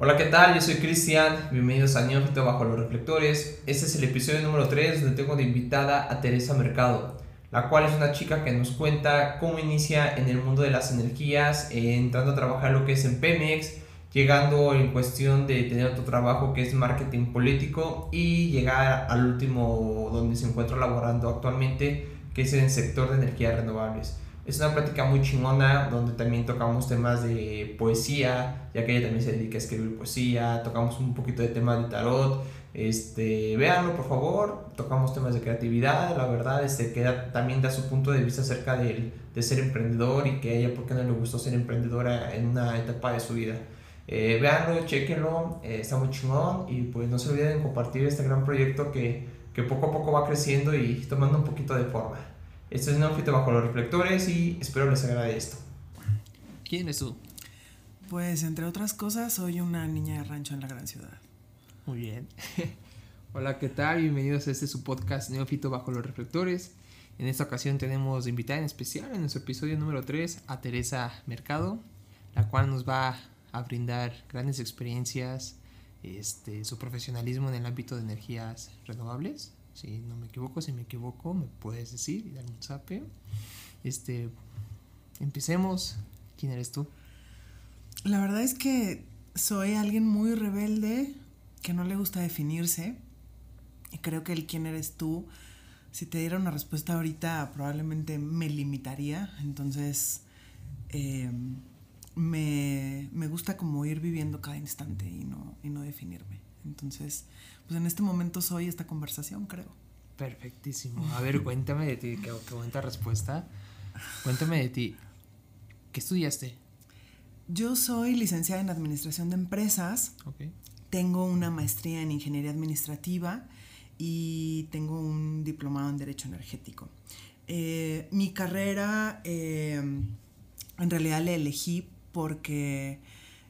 Hola, ¿qué tal? Yo soy Cristian, bienvenidos a Neófito Bajo los Reflectores. Este es el episodio número 3 donde tengo de invitada a Teresa Mercado, la cual es una chica que nos cuenta cómo inicia en el mundo de las energías, eh, entrando a trabajar lo que es en Pemex, llegando en cuestión de tener otro trabajo que es marketing político y llegar al último donde se encuentra laborando actualmente, que es en el sector de energías renovables. Es una práctica muy chingona donde también tocamos temas de poesía, ya que ella también se dedica a escribir poesía, tocamos un poquito de temas de tarot. Este, véanlo por favor, tocamos temas de creatividad, la verdad, este, que también da su punto de vista acerca de, de ser emprendedor y que a ella por qué no le gustó ser emprendedora en una etapa de su vida. Eh, véanlo, chequenlo, eh, está muy chingón y pues no se olviden compartir este gran proyecto que, que poco a poco va creciendo y tomando un poquito de forma. Esto es Neofito bajo los reflectores y espero les agrade esto. ¿Quién eres tú? Pues entre otras cosas soy una niña de rancho en la gran ciudad. Muy bien. Hola, ¿qué tal? Bienvenidos a este su podcast Neofito bajo los reflectores. En esta ocasión tenemos invitada en especial en nuestro episodio número 3 a Teresa Mercado, la cual nos va a brindar grandes experiencias, este, su profesionalismo en el ámbito de energías renovables si no me equivoco, si me equivoco, me puedes decir y darme un zape. Este, empecemos. ¿Quién eres tú? La verdad es que soy alguien muy rebelde, que no le gusta definirse. Y creo que el quién eres tú, si te diera una respuesta ahorita, probablemente me limitaría. Entonces, em, me, me, gusta como ir viviendo cada instante y no, y no definirme. Entonces, pues en este momento soy esta conversación, creo. Perfectísimo. A ver, cuéntame de ti, qué, qué buena respuesta. Cuéntame de ti. ¿Qué estudiaste? Yo soy licenciada en Administración de Empresas. Okay. Tengo una maestría en Ingeniería Administrativa y tengo un diplomado en Derecho Energético. Eh, mi carrera eh, en realidad la elegí porque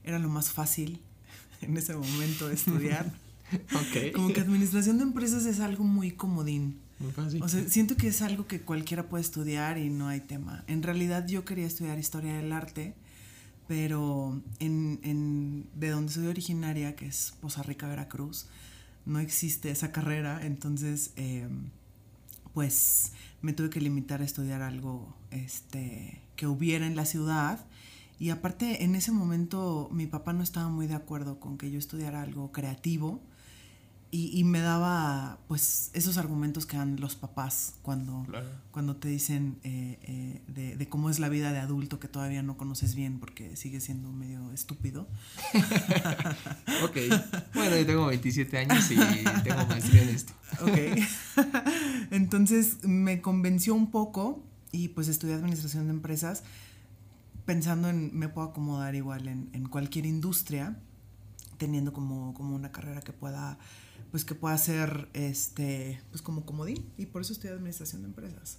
era lo más fácil en ese momento de estudiar. Como que administración de empresas es algo muy comodín. Muy fácil. O sea, siento que es algo que cualquiera puede estudiar y no hay tema. En realidad yo quería estudiar historia del arte, pero en, en, de donde soy originaria, que es Poza Rica, Veracruz, no existe esa carrera, entonces em, pues me tuve que limitar a estudiar algo este, que hubiera en la ciudad y aparte, en ese momento mi papá no estaba muy de acuerdo con que yo estudiara algo creativo y, me daba pues esos argumentos que dan los papás cuando, cuando te dicen eh, eh, de, de, cómo es la vida de adulto que todavía no conoces bien porque sigue siendo medio estúpido. ok, bueno, yo tengo 27 años y tengo maestría en esto. ok, entonces me convenció un poco y pues estudié administración de empresas pensando en me puedo acomodar igual en, en cualquier industria, teniendo como, como, una carrera que pueda, pues que pueda ser este, pues como comodín, y por eso estoy administración de empresas.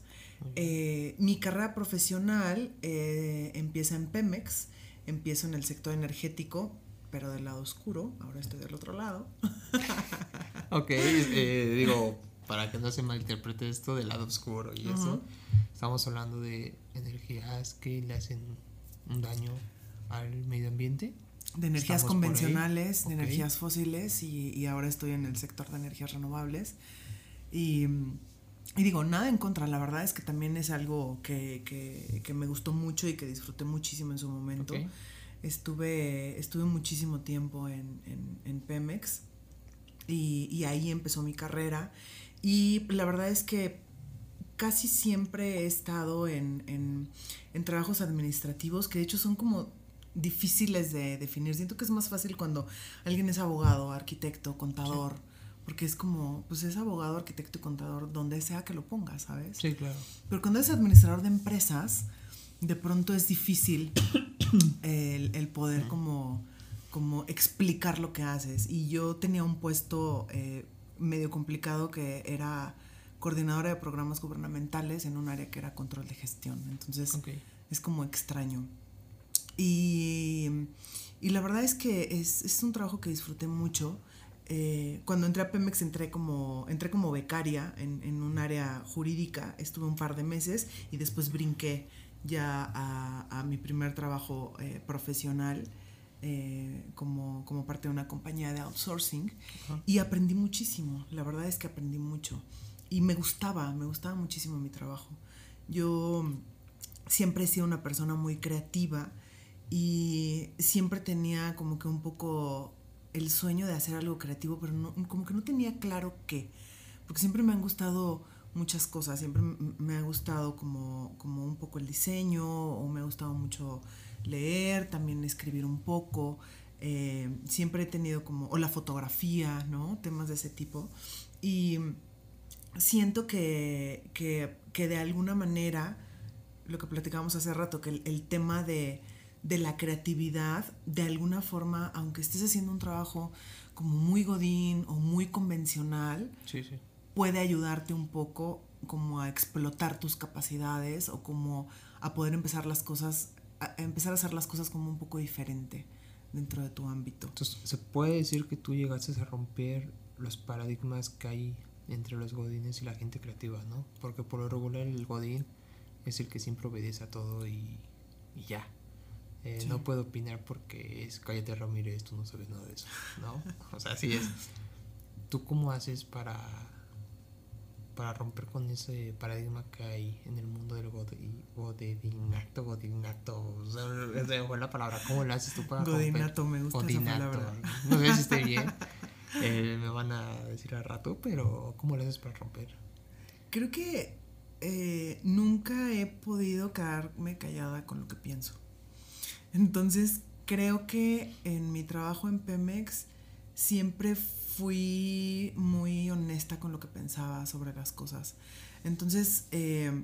Eh, mi carrera profesional eh, empieza en Pemex, empiezo en el sector energético, pero del lado oscuro, ahora estoy del otro lado. ok, eh, digo, para que no se malinterprete esto del lado oscuro y eso, estamos hablando de energías que le hacen un daño al medio ambiente. De energías convencionales, de energías fósiles y, ahora estoy en el sector de energías renovables. Y, digo, nada en contra, la verdad es que también es algo que, me gustó mucho y que disfruté muchísimo en su momento. Estuve, estuve muchísimo tiempo en, en, Pemex y, y ahí empezó mi carrera. Y la verdad es que casi siempre he estado en, trabajos administrativos que de hecho son como difíciles de definir. Siento que es más fácil cuando alguien es abogado, arquitecto, contador, porque es como, pues es abogado, arquitecto y contador donde sea que lo pongas, ¿sabes? Sí, claro. Pero cuando eres administrador de empresas, de pronto es difícil el, poder como, como explicar lo que haces. Y yo tenía un puesto eh, medio complicado que era coordinadora de programas gubernamentales en un área que era control de gestión. Entonces es como extraño. Y, y, la verdad es que es, es, un trabajo que disfruté mucho. Eh, cuando entré a Pemex entré como, entré como becaria en, en, un área jurídica, estuve un par de meses y después brinqué ya a, a mi primer trabajo eh, profesional eh, como, como parte de una compañía de outsourcing y aprendí muchísimo, la verdad es que aprendí mucho y me gustaba, me gustaba muchísimo mi trabajo. Yo siempre he sido una persona muy creativa y siempre tenía como que un poco el sueño de hacer algo creativo, pero no, como que no tenía claro qué, porque siempre me han gustado muchas cosas, siempre me ha gustado como, como un poco el diseño o me ha gustado mucho leer, también escribir un poco, eh, siempre he tenido como, o la fotografía, ¿no? Temas de ese tipo. Y siento que, que, de alguna manera, lo que platicábamos hace rato, que el, tema de, de, la creatividad, de alguna forma, aunque estés haciendo un trabajo como muy godín o muy convencional, puede ayudarte un poco como a explotar tus capacidades o como a poder empezar las cosas, a empezar a hacer las cosas como un poco diferente dentro de tu ámbito. Entonces, se puede decir que tú llegaste a romper los paradigmas que hay entre los godines y la gente creativa, ¿no? Porque por lo regular el godín es el que siempre obedece a todo y, ya. Eh, no puedo opinar porque es Cállate Ramírez, tú no sabes nada de eso, ¿no? O sea, así es. ¿Tú cómo haces para, para romper con ese paradigma que hay en el mundo del godinato, godinato? O sea, fue la palabra. ¿Cómo lo haces tú para godinato, me gusta esa palabra. No sé si esté bien. Eh, me van a decir al rato, pero ¿cómo lo haces para romper? Creo que eh, nunca he podido quedarme callada con lo que pienso. Entonces, creo que en mi trabajo en Pemex siempre fui muy honesta con lo que pensaba sobre las cosas. Entonces, eh,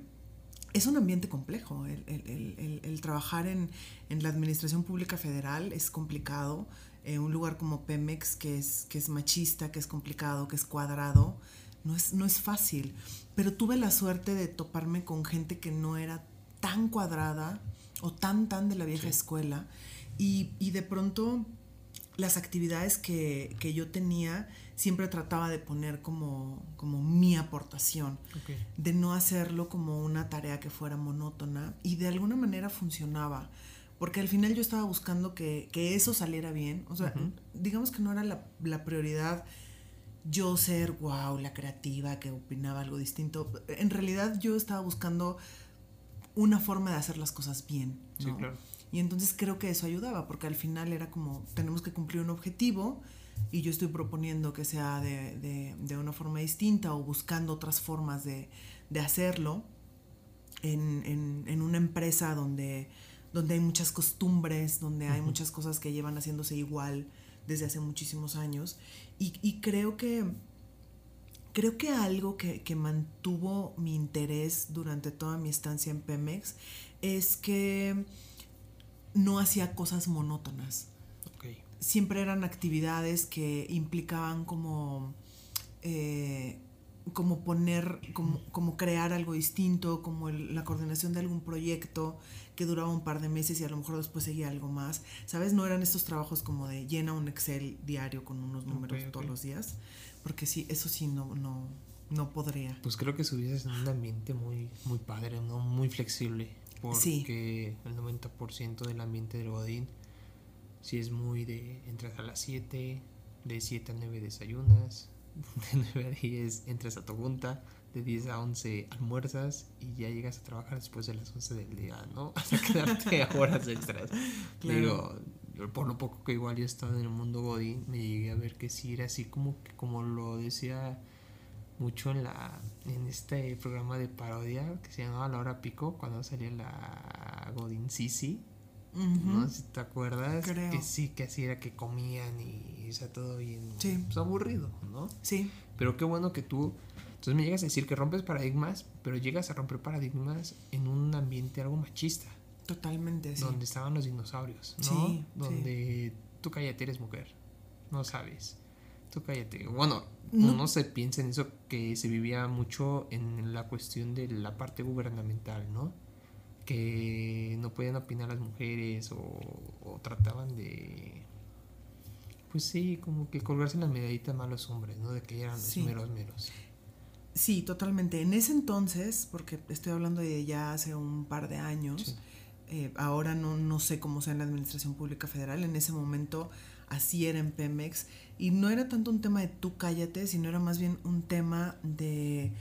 es un ambiente complejo. El, trabajar en, en, la administración pública federal es complicado. Eh, un lugar como Pemex, que es, que es machista, que es complicado, que es cuadrado, no es, no es fácil. Pero tuve la suerte de toparme con gente que no era tan cuadrada o tan, tan de la vieja escuela. Y, y, de pronto las actividades que, que, yo tenía siempre trataba de poner como, como mi aportación, de no hacerlo como una tarea que fuera monótona y de alguna manera funcionaba porque al final yo estaba buscando que, eso saliera bien. O sea, digamos que no era la, prioridad yo ser, wow, la creativa que opinaba algo distinto. En realidad yo estaba buscando una forma de hacer las cosas bien. Sí, claro. Y entonces creo que eso ayudaba, porque al final era como, tenemos que cumplir un objetivo y yo estoy proponiendo que sea de, una forma distinta o buscando otras formas de, hacerlo en, en una empresa donde donde hay muchas costumbres, donde hay muchas cosas que llevan haciéndose igual desde hace muchísimos años. Y, creo que creo que algo que, mantuvo mi interés durante toda mi estancia en Pemex es que no hacía cosas monótonas. Siempre eran actividades que implicaban como eh, como poner, como, como, crear algo distinto, como la coordinación de algún proyecto que duraba un par de meses y a lo mejor después seguía algo más. ¿Sabes? No eran estos trabajos como de llena un Excel diario con unos números todos los días, porque sí, eso sí no, no, no podría. Pues creo que subieses en un ambiente muy, muy padre, ¿no? Muy flexible, porque el 90% del ambiente del Godín sí es muy de entras a las 7, de 7 a 9 desayunas, de 9 a 10 entras a tu junta, de 10 a 11 almuerzas y ya llegas a trabajar después de las 11 del día, ¿no? Hasta quedarte horas extras. Digo, por lo poco que igual yo he estado en el mundo Godín, me llegué a ver que sí era así como que como lo decía mucho en la en este programa de parodia que se llamaba La Hora Pico cuando salía la Godín Sisi ¿no? Si te acuerdas, que sí, que así era que comían y, o todo bien sí. Pues, aburrido, ¿no? Sí. Pero qué bueno que tú, entonces me llegas a decir que rompes paradigmas, pero llegas a romper paradigmas en un ambiente algo machista. Totalmente, sí. Donde estaban los dinosaurios, ¿no? Sí, donde tú cállate, eres mujer, no sabes. Tú cállate. Bueno, no. no se piensa en eso que se vivía mucho en la cuestión de la parte gubernamental, ¿no? que no podían opinar las mujeres o, trataban de pues sí, como que colgarse la medallita más los hombres, ¿no? De que eran los meros meros. Sí, totalmente. En ese entonces, porque estoy hablando de ya hace un par de años, eh, ahora no, no sé cómo sea en la Administración Pública Federal, en ese momento así era en Pemex. Y no era tanto un tema de tú cállate, sino era más bien un tema de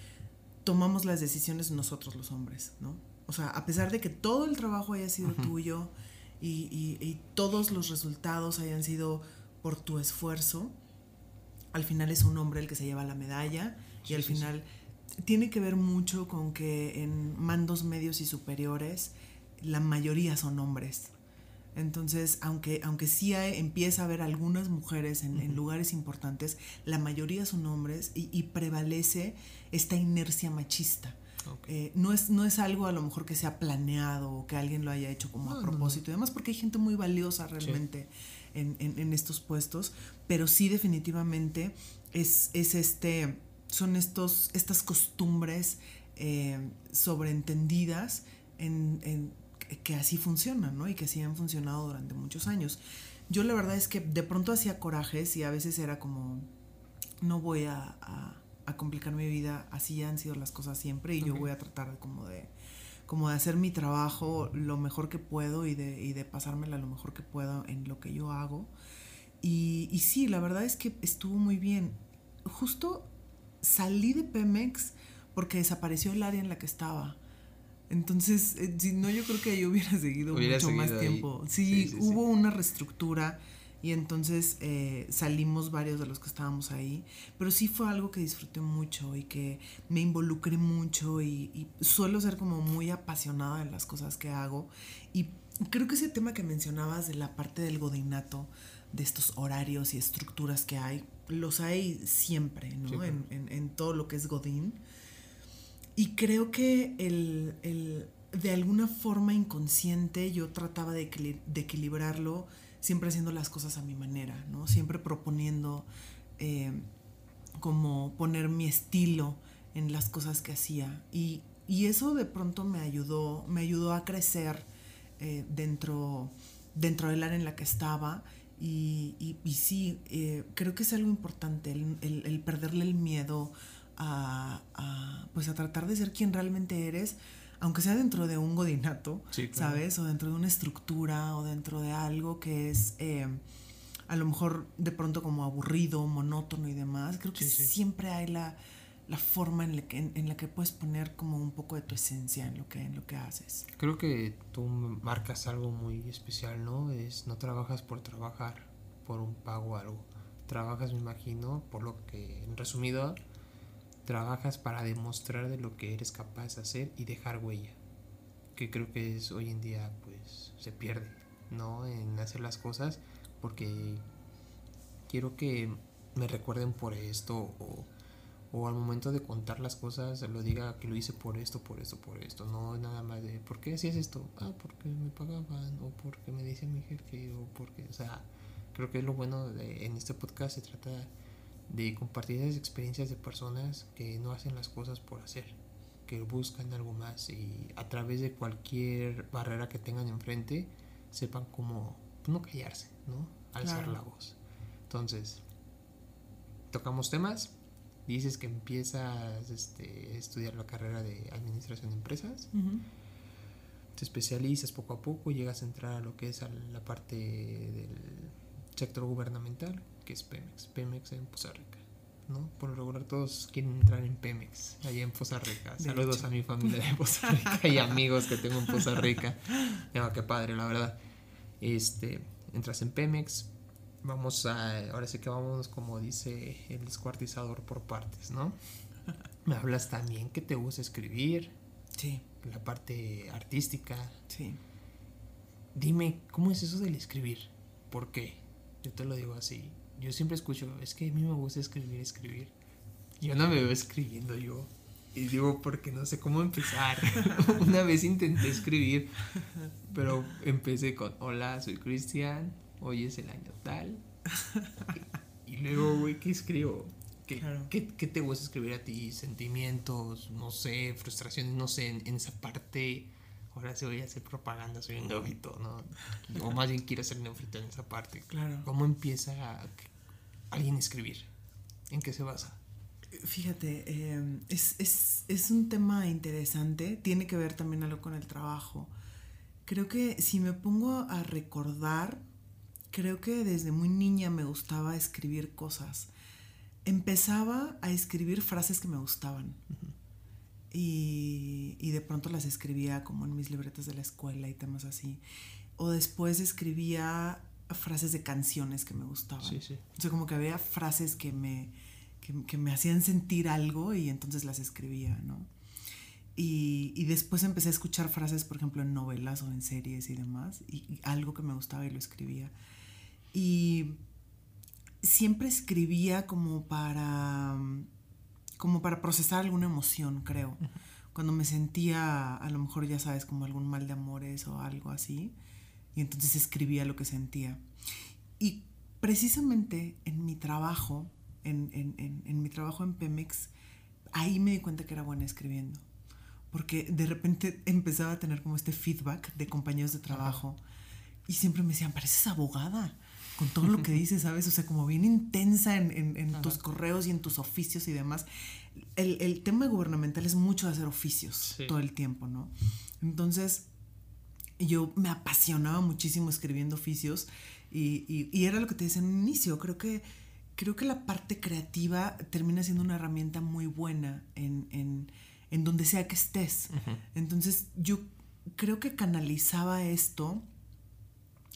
tomamos las decisiones nosotros los hombres, ¿no? O sea, a pesar de que todo el trabajo haya sido tuyo y, todos los resultados hayan sido por tu esfuerzo, al final es un hombre el que se lleva la medalla y al final tiene que ver mucho con que en mandos medios y superiores la mayoría son hombres. Entonces, aunque, aunque sí empieza a haber algunas mujeres en, lugares importantes, la mayoría son hombres y, prevalece esta inercia machista. Eh, no, es, no es algo a lo mejor que sea planeado o que alguien lo haya hecho como a propósito y demás, porque hay gente muy valiosa realmente en, estos puestos, pero sí definitivamente es, es este, son estos, estas costumbres eh, sobreentendidas en que así funcionan, ¿no? Y que así han funcionado durante muchos años. Yo la verdad es que de pronto hacía corajes y a veces era como, no voy a, complicar mi vida, así han sido las cosas siempre y yo voy a tratar como de, como de hacer mi trabajo lo mejor que puedo y de, y de pasármela lo mejor que puedo en lo que yo hago. Y, y sí, la verdad es que estuvo muy bien. Justo salí de Pemex porque desapareció el área en la que estaba. Entonces, eh, si no, yo creo que yo hubiera seguido mucho más tiempo. Sí, hubo una reestructura y entonces eh, salimos varios de los que estábamos ahí, pero sí fue algo que disfruté mucho y que me involucré mucho y, y suelo ser como muy apasionada en las cosas que hago y creo que ese tema que mencionabas de la parte del godinato, de estos horarios y estructuras que hay, los hay siempre, ¿no? en, en, en todo lo que es godín. Y creo que el, de alguna forma inconsciente yo trataba de, equilibrarlo siempre haciendo las cosas a mi manera, ¿no? Siempre proponiendo eh, como poner mi estilo en las cosas que hacía. Y, eso de pronto me ayudó, me ayudó a crecer eh, dentro, dentro del área en la que estaba. Y, y, sí, eh, creo que es algo importante, el, el perderle el miedo a, pues a tratar de ser quien realmente eres, aunque sea dentro de un godinato, ¿sabes? O dentro de una estructura o dentro de algo que es eh, a lo mejor de pronto como aburrido, monótono y demás. Creo que siempre hay la, la forma en la, que, en, la que puedes poner como un poco de tu esencia en lo que, en lo que haces. Creo que tú marcas algo muy especial, ¿no? Es no trabajas por trabajar, por un pago o algo. Trabajas, me imagino, por lo que, en resumido, trabajas para demostrar de lo que eres capaz de hacer y dejar huella. Que creo que es hoy en día pues se pierde, ¿no? En hacer las cosas porque quiero que me recuerden por esto o, o al momento de contar las cosas lo diga que lo hice por esto, por esto, por esto. No nada más de ¿por qué hacías esto? Ah, porque me pagaban o porque me dice mi jefe o porque, o sea, creo que es lo bueno de, en este podcast se trata de compartir esas experiencias de personas que no hacen las cosas por hacer, que buscan algo más y a través de cualquier barrera que tengan enfrente sepan cómo no callarse, ¿no? Alzar la voz. Entonces, tocamos temas. Dices que empiezas este, a estudiar la carrera de administración de empresas. Te especializas poco a poco, llegas a entrar a lo que es la parte del sector gubernamental, que es Pemex, Pemex en Poza Rica. ¿no? Por lo regular todos quieren entrar en Pemex, allá en Poza Rica. Saludos a mi familia de Poza Rica y amigos que tengo en Poza Rica. Ya, qué padre, la verdad. Este, entras en Pemex, vamos a, ahora sí que vamos como dice el descuartizador por partes, ¿no? Me hablas también que te gusta escribir. Sí. La parte artística. Sí. Dime, ¿cómo es eso del escribir? ¿Por qué? Yo te lo digo así yo siempre escucho, es que a mí me gusta escribir, escribir. Yo no me veo escribiendo yo. Y digo, porque no sé cómo empezar. Una vez intenté escribir, pero empecé con, hola, soy Cristian, hoy es el año tal. Y, luego, güey, ¿qué escribo? ¿Qué, ¿qué, te gusta escribir a ti? Sentimientos, no sé, frustraciones, no sé, en, en esa parte ahora sí voy a hacer propaganda, soy un neófito, ¿no? O más bien quiero ser neófito en esa parte. Claro. ¿Cómo empieza alguien a escribir? ¿En qué se basa? Fíjate, eh, es, es, es, un tema interesante, tiene que ver también algo con el trabajo. Creo que si me pongo a recordar creo que desde muy niña me gustaba escribir cosas. Empezaba a escribir frases que me gustaban. Y, y, de pronto las escribía como en mis libretas de la escuela y temas así. O después escribía frases de canciones que me gustaban. Sí, sí. O sea, como que había frases que me, que, me hacían sentir algo y entonces las escribía, ¿no? Y, y, después empecé a escuchar frases, por ejemplo, en novelas o en series y demás, y, algo que me gustaba y lo escribía. Y siempre escribía como para, como para procesar alguna emoción, creo. Cuando me sentía, a lo mejor ya sabes, como algún mal de amores o algo así, y entonces escribía lo que sentía. Y precisamente en mi trabajo, en, en, en, mi trabajo en Pemex, ahí me di cuenta que era buena escribiendo. Porque de repente empezaba a tener como este feedback de compañeros de trabajo y siempre me decían, pareces abogada con todo lo que dices, ¿sabes? O sea, como bien intensa en, en tus correos y en tus oficios y demás. El, el tema gubernamental es mucho de hacer oficios todo el tiempo, ¿no? Entonces, yo me apasionaba muchísimo escribiendo oficios y, y, y, era lo que te decía en un inicio, creo que creo que la parte creativa termina siendo una herramienta muy buena en, en, en donde sea que estés. Entonces yo creo que canalizaba esto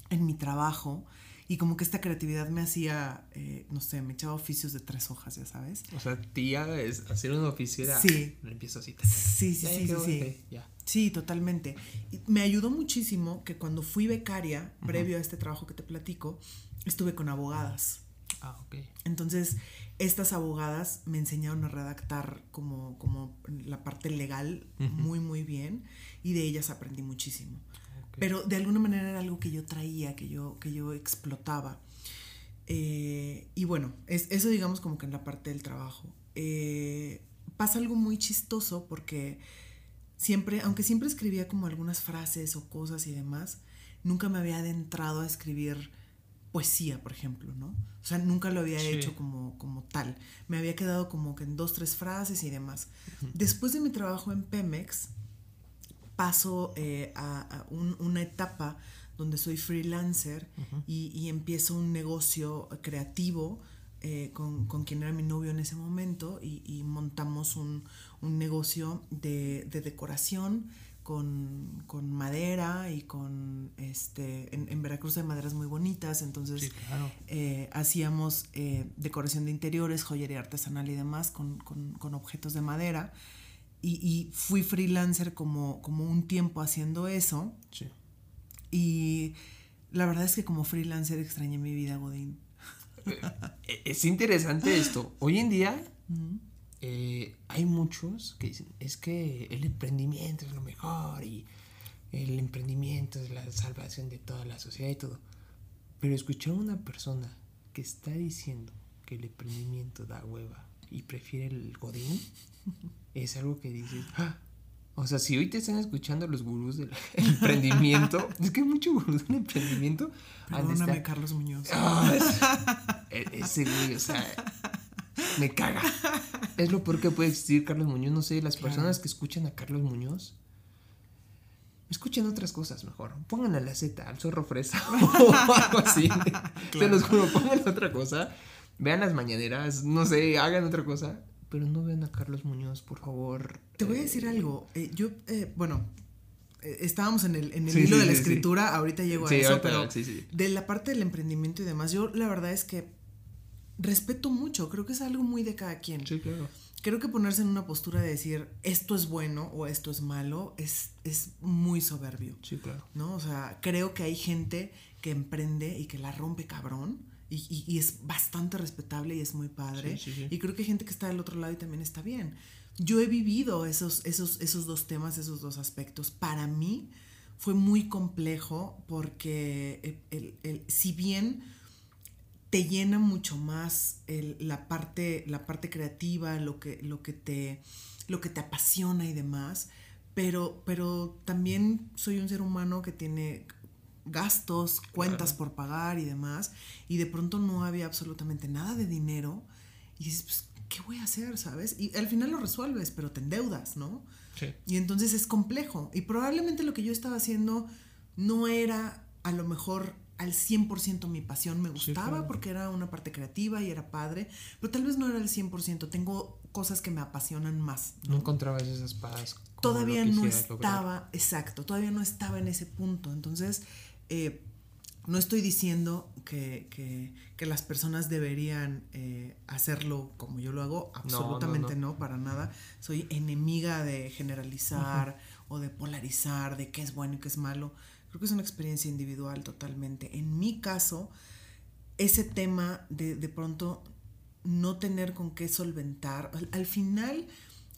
en mi trabajo y como que esta creatividad me hacía, eh, no sé, me echaba oficios de tres hojas, ya sabes. O sea, tía es hacer un oficio era... Sí. Empiezo así. Sí, sí, sí, sí. Sí, totalmente. Y me ayudó muchísimo que cuando fui becaria, previo a este trabajo que te platico, estuve con abogadas. Ah, ok. Entonces, estas abogadas me enseñaron a redactar como, como la parte legal muy, muy bien y de ellas aprendí muchísimo. Pero de alguna manera era algo que yo traía, que yo, que yo explotaba. Eh, y bueno, es, eso digamos como que en la parte del trabajo. Eh, pasa algo muy chistoso porque siempre, aunque siempre escribía como algunas frases o cosas y demás, nunca me había adentrado a escribir poesía, por ejemplo, ¿no? O sea, nunca lo había hecho como, como tal. Me había quedado como que en dos, tres frases y demás. Después de mi trabajo en Pemex, paso eh, a, una etapa donde soy freelancer y, empiezo un negocio creativo eh, con, quien era mi novio en ese momento y, montamos un, negocio de, de decoración con, madera y con, este, en, Veracruz hay maderas muy bonitas, entonces eh, hacíamos eh, decoración de interiores, joyería artesanal y demás con, objetos de madera. Y, fui freelancer como, como un tiempo haciendo eso. Y la verdad es que como freelancer extrañé mi vida, Godín. Eh, es interesante esto. Hoy en día eh, hay muchos que dicen, es que el emprendimiento es lo mejor y el emprendimiento es la salvación de toda la sociedad y todo. Pero escuchar a una persona que está diciendo que el emprendimiento da hueva y prefiere el godín, es algo que dices, ah". o sea, si hoy te están escuchando los gurús del emprendimiento, es que hay muchos gurús del emprendimiento. Perdóname, Carlos Muñoz. Ah, e-, ese güey, o sea, me caga. Es lo peor que puede existir Carlos Muñoz. No sé, las personas que escuchan a Carlos Muñoz, escuchen otras cosas mejor. Pongan a la Z, al zorro fresa o algo así. Se los juro, pongan otra cosa. Vean las mañaneras, no sé, hagan otra cosa. Pero no vean a Carlos Muñoz, por favor. Te voy a decir eh, algo. Eh, yo, eh, bueno, estábamos en el, en el hilo de la escritura, ahorita llego a eso, pero de la parte del emprendimiento y demás, yo la verdad es que respeto mucho, creo que es algo muy de cada quien. Sí, claro. Creo que ponerse en una postura de decir esto es bueno o esto es malo es, es muy soberbio. Sí, claro. ¿No? O sea, creo que hay gente que emprende y que la rompe cabrón. Y, y, es bastante respetable y es muy padre. y creo que hay gente que está del otro lado y también está bien. Yo he vivido esos, esos, esos dos temas, esos dos aspectos. Para mí fue muy complejo porque el, el, si bien te llena mucho más la, parte, la parte creativa, lo que, lo, que te, lo que te apasiona y demás, pero, pero también soy un ser humano que tiene gastos, cuentas por pagar y demás, y de pronto no había absolutamente nada de dinero, y dices, pues, ¿qué voy a hacer? ¿Sabes? Y al final lo resuelves, pero te endeudas, ¿no? Sí. Y entonces es complejo, y probablemente lo que yo estaba haciendo no era a lo mejor al 100% mi pasión. Me gustaba porque era una parte creativa y era padre, pero tal vez no era el 100%. Tengo cosas que me apasionan más. No, encontrabas esas paz. Todavía no estaba, exacto, todavía no estaba en ese punto. Entonces, eh, no estoy diciendo que, que, las personas deberían eh, hacerlo como yo lo hago, absolutamente no, para nada. Soy enemiga de generalizar o de polarizar, de qué es bueno y qué es malo. Creo que es una experiencia individual totalmente. En mi caso, ese tema de de pronto no tener con qué solventar, al, final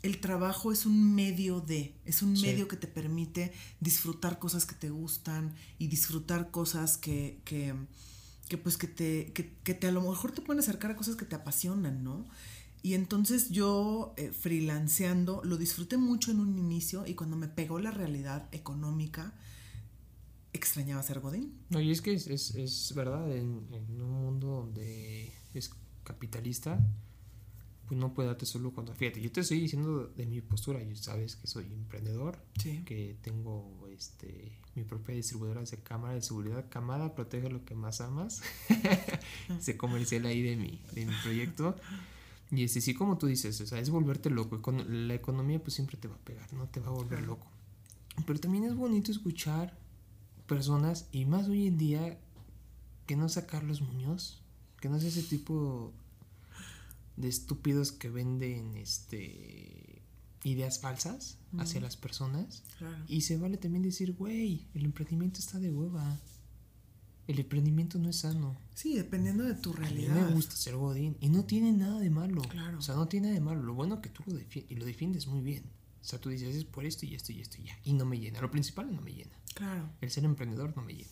el trabajo es un medio de, es un medio que te permite disfrutar cosas que te gustan y disfrutar cosas que, que, que pues que te, que, que, te a lo mejor te pueden acercar a cosas que te apasionan, ¿no? Y entonces yo, eh, freelanceando, lo disfruté mucho en un inicio y cuando me pegó la realidad económica, extrañaba ser Godín. No, y es que es, es, es verdad, en, en, un mundo donde es capitalista, pues no puede darte solo cuando... Fíjate, yo te estoy diciendo de mi postura, y sabes que soy emprendedor, que tengo este mi propia distribuidora de cámara de seguridad, Camada, protege lo que más amas, se comercial ahí de mi, de mi proyecto. Y este, sí, como tú dices, o sea, es volverte loco. La economía pues siempre te va a pegar, ¿no? Te va a volver loco. Pero también es bonito escuchar personas, y más hoy en día, que no sea Carlos Muñoz, que no sea ese tipo de estúpidos que venden este ideas falsas hacia las personas. Y se vale también decir, güey, el emprendimiento está de hueva. El emprendimiento no es sano. Sí, dependiendo de tu realidad. A mí me gusta ser godín y no tiene nada de malo. Claro. O sea, no tiene nada de malo. Lo bueno que tú lo defiendes y lo defiendes muy bien. O sea, tú dices, es por esto y esto y esto y ya. Y no me llena. Lo principal no me llena. Claro. El ser emprendedor no me llena.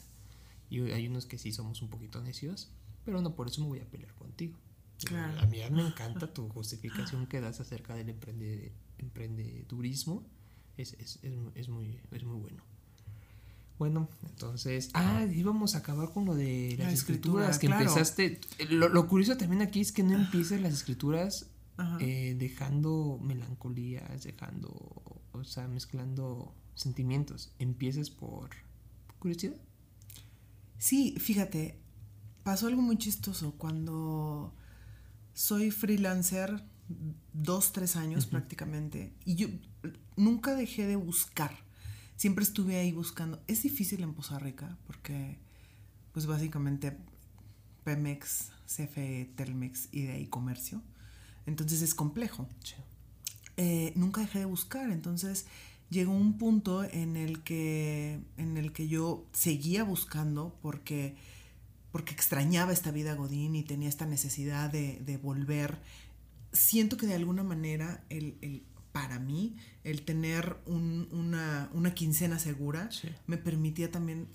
Y hay unos que sí somos un poquito necios, pero no por eso me voy a pelear contigo. A mí me encanta tu justificación que das acerca del emprende, emprendedurismo. Es, es, es, es, muy, es muy bueno. Bueno, entonces. Ah, íbamos a acabar con lo de las escrituras que empezaste. Lo, lo, curioso también aquí es que no empiezas las escrituras eh, dejando melancolías, dejando. O sea, mezclando sentimientos. Empiezas por curiosidad. Sí, fíjate, pasó algo muy chistoso cuando soy freelancer dos, tres años prácticamente y yo nunca dejé de buscar. Siempre estuve ahí buscando. Es difícil en Poza Rica porque pues básicamente Pemex, CFE, Telmex y de ahí comercio. Entonces es complejo. Eh, nunca dejé de buscar. Entonces llegó un punto en el que, en el que yo seguía buscando porque porque extrañaba esta vida Godín y tenía esta necesidad de, volver. Siento que de alguna manera el, para mí el tener una, quincena segura me permitía también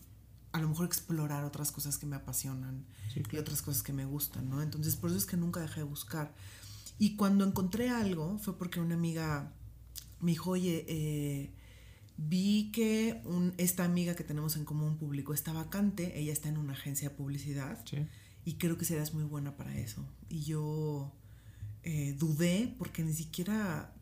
a lo mejor explorar otras cosas que me apasionan y otras cosas que me gustan, ¿no? Entonces por eso es que nunca dejé de buscar. Y cuando encontré algo fue porque una amiga me dijo, oye, eh, vi que esta amiga que tenemos en común público está vacante, ella está en una agencia de publicidad y creo que serás muy buena para eso. Y yo eh, dudé porque ni siquiera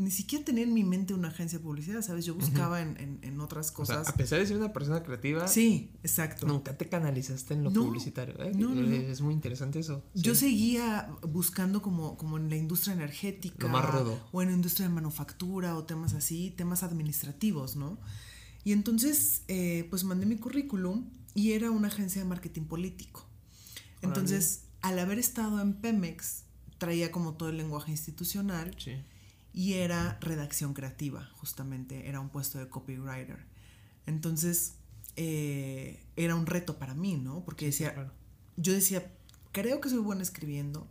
ni siquiera tenía en mi mente una agencia de publicidad, ¿sabes? Yo buscaba en, en, otras cosas. a pesar de ser una persona creativa. Sí, exacto. Nunca te canalizaste en lo publicitario. ¿eh? No, es muy interesante eso. Yo seguía buscando como, como en la industria energética. más O en la industria de manufactura o temas así, temas administrativos, ¿no? Y entonces, eh, pues mandé mi currículum y era una agencia de marketing político. Entonces, al haber estado en Pemex, traía como todo el lenguaje institucional. Sí y era redacción creativa, justamente, era un puesto de copywriter. Entonces, eh, era un reto para mí, ¿no? Porque decía, yo decía, creo que soy buena escribiendo,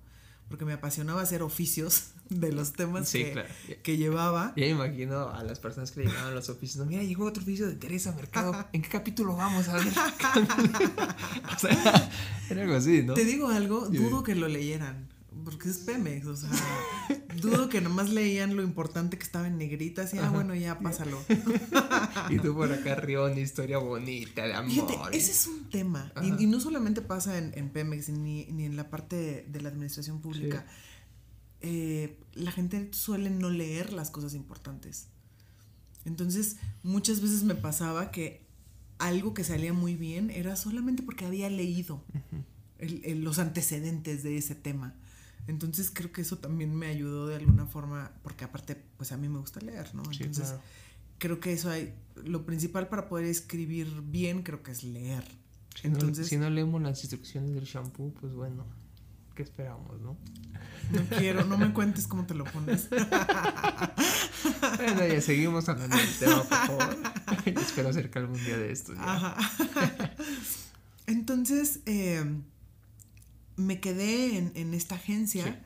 porque me apasionaba hacer oficios de los temas que, que, llevaba. Ya me imagino a las personas que le llegaban los oficios. mira, llegó otro oficio de Teresa Mercado. ¿En qué capítulo vamos a ver? o sea, era algo así, ¿no? Te digo algo, dudo que lo leyeran porque es Pemex, o sea, dudo que nomás leían lo importante que estaba en negritas y, ah, bueno, ya pásalo. y tú por acá río una historia bonita de amor. Fíjate, ese es un tema, y, no solamente pasa en, Pemex, ni, en la parte de, la administración pública. Eh, la gente suele no leer las cosas importantes. Entonces, muchas veces me pasaba que algo que salía muy bien era solamente porque había leído los antecedentes de ese tema. Entonces creo que eso también me ayudó de alguna forma, porque aparte, pues a mí me gusta leer, ¿no? Entonces creo que eso hay, lo principal para poder escribir bien creo que es leer. Si, Entonces, no, si no leemos las instrucciones del shampoo, pues bueno, ¿qué esperamos, no? No quiero, no me cuentes cómo te lo pones. bueno, ya seguimos hablando del tema, por favor. Espero acercar algún día de esto. Ajá. Entonces, eh, me quedé en, esta agencia.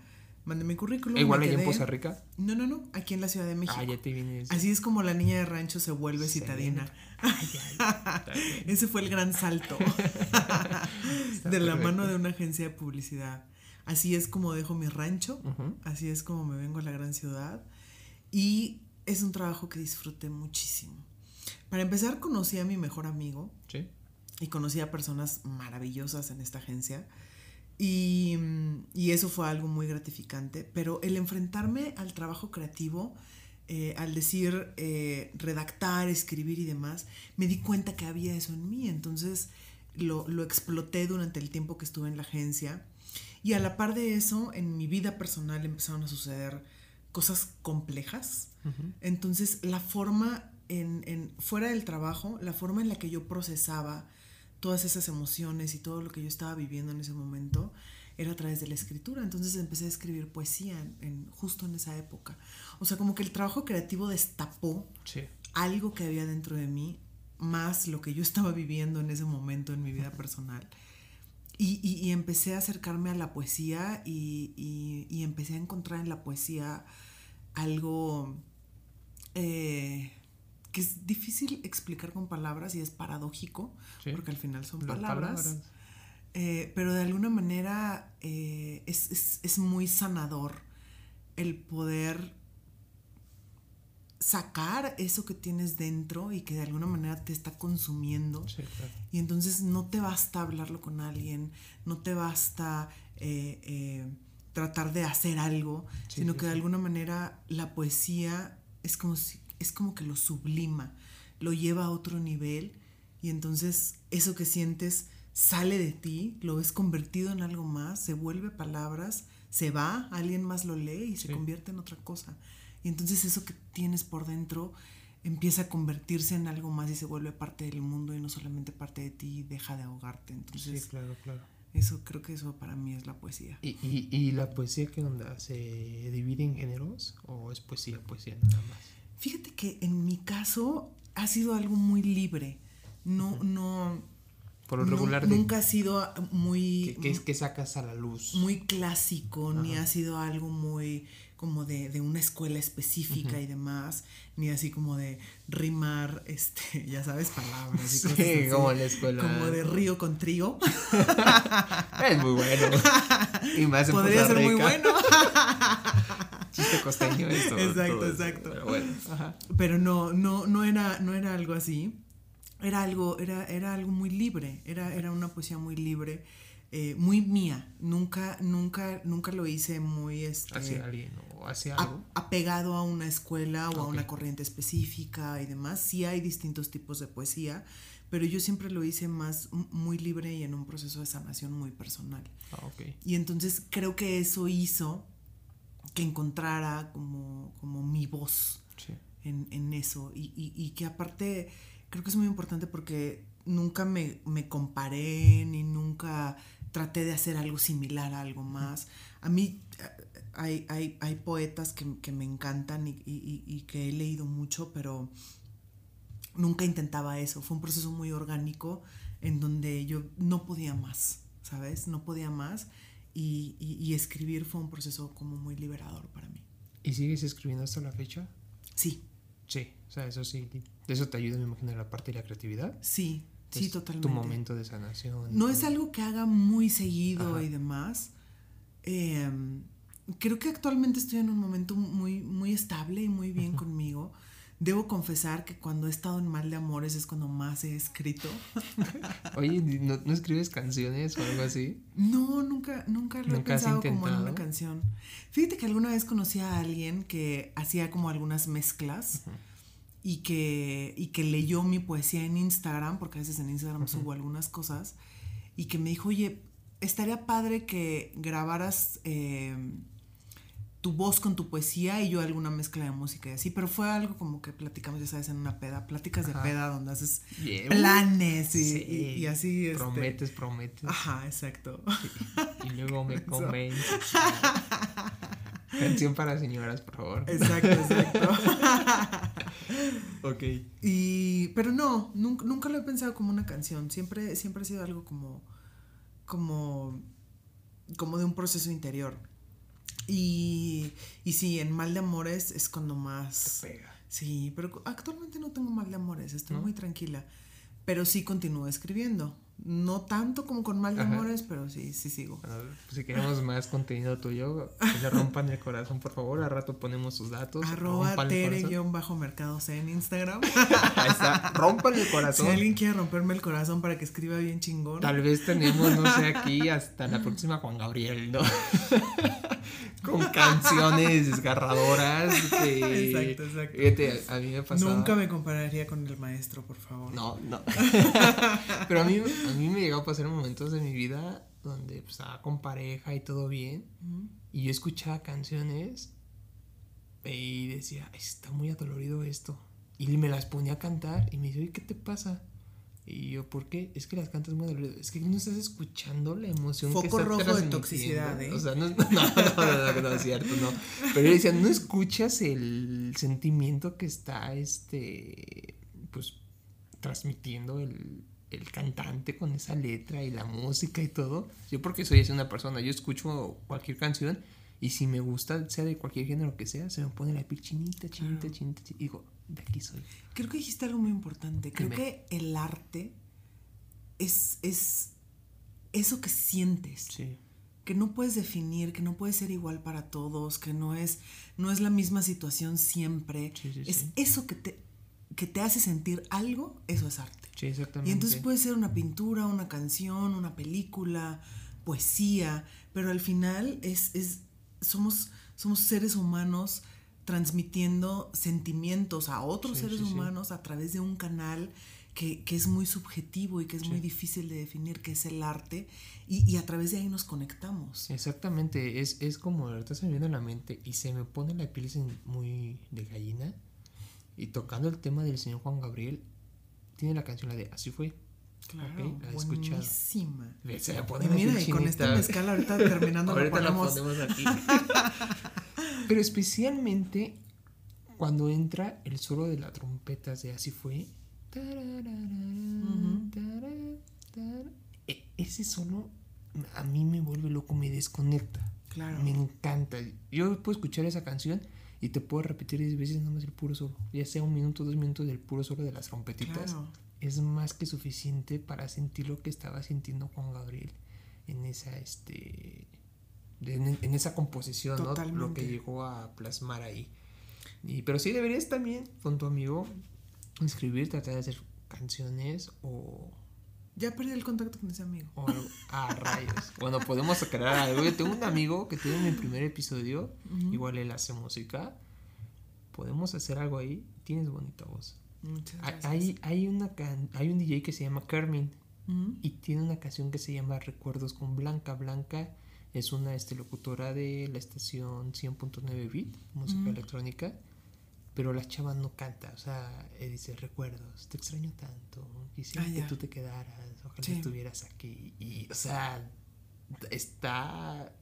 Mandé mi currículum. ¿Igual allá en Costa Rica? No, no, no, aquí en la Ciudad de México. Ah, ya te. Así es como la niña de rancho se vuelve citadina. Ese fue el gran salto de la mano de una agencia de publicidad. Así es como dejo mi rancho, así es como me vengo a la gran ciudad y es un trabajo que disfruté muchísimo. Para empezar conocí a mi mejor amigo ¿Sí? y conocí a personas maravillosas en esta agencia y, y, eso fue algo muy gratificante, pero el enfrentarme al trabajo creativo, eh, al decir eh, redactar, escribir y demás, me di cuenta que había eso en mí, entonces lo, lo, exploté durante el tiempo que estuve en la agencia. Y a la par de eso, en mi vida personal empezaron a suceder cosas complejas, entonces la forma en, en, fuera del trabajo, la forma en la que yo procesaba, todas esas emociones y todo lo que yo estaba viviendo en ese momento era a través de la escritura. Entonces empecé a escribir poesía en, justo en esa época. O sea, como que el trabajo creativo destapó algo que había dentro de mí, más lo que yo estaba viviendo en ese momento en mi vida personal. Y, empecé a acercarme a la poesía y, y, empecé a encontrar en la poesía algo... Eh, que es difícil explicar con palabras y es paradójico, porque al final son palabras. Eh, pero de alguna manera eh, es, muy sanador el poder sacar eso que tienes dentro y que de alguna manera te está consumiendo. Y entonces no te basta hablarlo con alguien, no te basta eh, tratar de hacer algo, sino que de alguna manera la poesía es como si es como que lo sublima, lo lleva a otro nivel y entonces eso que sientes sale de ti, lo ves convertido en algo más, se vuelve palabras, se va, alguien más lo lee y se convierte en otra cosa. Y entonces eso que tienes por dentro empieza a convertirse en algo más y se vuelve parte del mundo y no solamente parte de ti y deja de ahogarte. Entonces, sí, claro, claro. Eso creo que eso para mí es la poesía. ¿Y, y, y la poesía qué onda? ¿Se divide en géneros o es poesía, poesía nada más? Fíjate que en mi caso ha sido algo muy libre. No, no. Por lo regular. nunca ha sido muy. Que, que, sacas a la luz. Muy clásico, ni ha sido algo muy como de, de una escuela específica y demás, ni así como de rimar, este, ya sabes, palabras y cosas así, como la escuela. Como de río con trigo. es muy bueno. Y más en Podría ser muy bueno. Chiste costeño esto. Exacto, exacto. Pero bueno. Pero no, no, no era, no era algo así. Era algo, era, era algo muy libre. Era, era una poesía muy libre. Eh, muy mía. Nunca, nunca, nunca lo hice muy este, hacia alguien o hacia algo. apegado a una escuela o a una corriente específica y demás. Sí hay distintos tipos de poesía, pero yo siempre lo hice más muy libre y en un proceso de sanación muy personal. Ah, okay. Y entonces creo que eso hizo que encontrara como, como mi voz en, en, eso. Y, y, y que aparte creo que es muy importante porque nunca me, me comparé ni nunca traté de hacer algo similar a algo más. A mí hay, hay, hay poetas que, que, me encantan y, y, y, que he leído mucho, pero nunca intentaba eso. Fue un proceso muy orgánico en donde yo no podía más, ¿sabes? No podía más y, y escribir fue un proceso como muy liberador para mí. ¿Y sigues escribiendo hasta la fecha? Sí. Sí, o sea, eso sí. ¿Eso te ayuda, me imagino, en la parte de la creatividad? Sí, Sí, totalmente. Tu momento de sanación. No es algo que haga muy seguido y demás. Em, creo que actualmente estoy en un momento muy, muy estable y muy bien conmigo. Debo confesar que cuando he estado en mal de amores es cuando más he escrito. Oye, ¿no, escribes canciones o algo así? No, nunca, nunca lo he pensado como en una canción. Fíjate que alguna vez conocí a alguien que hacía como algunas mezclas y que, y que leyó mi poesía en Instagram, porque a veces en Instagram subo algunas cosas, y que me dijo, oye, estaría padre que grabaras eh, tu voz con tu poesía y yo alguna mezcla de música y así, pero fue algo como que platicamos, ya sabes, en una peda, pláticas de peda donde haces planes y, así. Este prometes, prometes. Ajá, exacto. Y luego me convences. Canción para señoras, por favor. Exacto, exacto. ok. Y, pero no, nunca, nunca lo he pensado como una canción. Siempre, siempre ha sido algo como, como, como de un proceso interior. Y, y sí, en Mal de Amores es cuando más... pega. Sí, pero actualmente no tengo Mal de Amores, estoy muy tranquila. Pero sí continúo escribiendo. No tanto como con mal de amores, pero sí, sí sigo. pues si queremos más contenido tuyo, que le rompan el corazón, por favor. Al rato ponemos sus datos. Arroba tere-mercados en Instagram. Ahí está, rompan el corazón. Si alguien quiere romperme el corazón para que escriba bien chingón. Tal vez tenemos, no sé, aquí hasta la próxima Juan Gabriel, ¿no? con canciones desgarradoras. exacto, exacto. a mí me Nunca me compararía con el maestro, por favor. No, no. Pero a mí, a mí me llegó a pasar momentos de mi vida donde pues, estaba con pareja y todo bien. Y yo escuchaba canciones y decía, está muy adolorido esto. Y me las ponía a cantar y me dice, ¿qué te pasa? Y yo, ¿por qué? Es que las cantas muy dolorido. Es que no estás escuchando la emoción Foco que rojo de toxicidad, ¿eh? O sea, no, no, no, no, no, es cierto, no. Pero yo decía, no escuchas el sentimiento que está, este, pues, transmitiendo el, el cantante con esa letra y la música y todo. Yo porque soy así una persona, yo escucho cualquier canción y si me gusta, sea de cualquier género que sea, se me pone la piel chinita, chinita, chinita, chinita, y digo, de aquí soy. Creo que dijiste algo muy importante. Creo que el arte es, es eso que sientes. Sí. Que no puedes definir, que no puede ser igual para todos, que no es, no es la misma situación siempre. es eso que te, que te hace sentir algo, eso es arte. Sí, exactamente. Y entonces puede ser una pintura, una canción, una película, poesía, pero al final es, es somos, somos seres humanos transmitiendo sentimientos a otros seres humanos a través de un canal que, es muy subjetivo y que es muy difícil de definir, que es el arte, y, a través de ahí nos conectamos. Exactamente, es, es como ahorita se me viene a la mente y se me pone la piel muy de gallina, y tocando el tema del señor Juan Gabriel, tiene la canción la de Así fue. Claro, la buenísima. Se pone Mira, y con esta mezcal ahorita terminando ahorita la ponemos aquí. Pero especialmente cuando entra el solo de la trompeta de Así fue. E, ese solo a mí me vuelve loco, me desconecta. Claro. Me encanta. Yo puedo escuchar esa canción y te puedo repetir 10 veces nomás el puro solo. Ya sea un minuto, dos minutos del puro solo de las trompetitas. Es más que suficiente para sentir lo que estaba sintiendo Juan Gabriel en esa este en, esa composición, ¿no? Lo que llegó a plasmar ahí. Y, pero sí deberías también con tu amigo escribir, tratar de hacer canciones o... Ya perdí el contacto con ese amigo. O, ah, rayos. bueno, podemos crear algo. Yo tengo un amigo que tuve en mi primer episodio, igual él hace música. Podemos hacer algo ahí. Tienes bonita voz. Muchas gracias. Hay, hay, una hay un DJ que se llama Carmen y tiene una canción que se llama Recuerdos con Blanca. Blanca es una este, locutora de la estación 100.9 bit, música electrónica, pero la chava no canta, o sea, dice recuerdos, te extraño tanto, quisiera ah, que tú te quedaras, ojalá estuvieras aquí, y, o sea, está,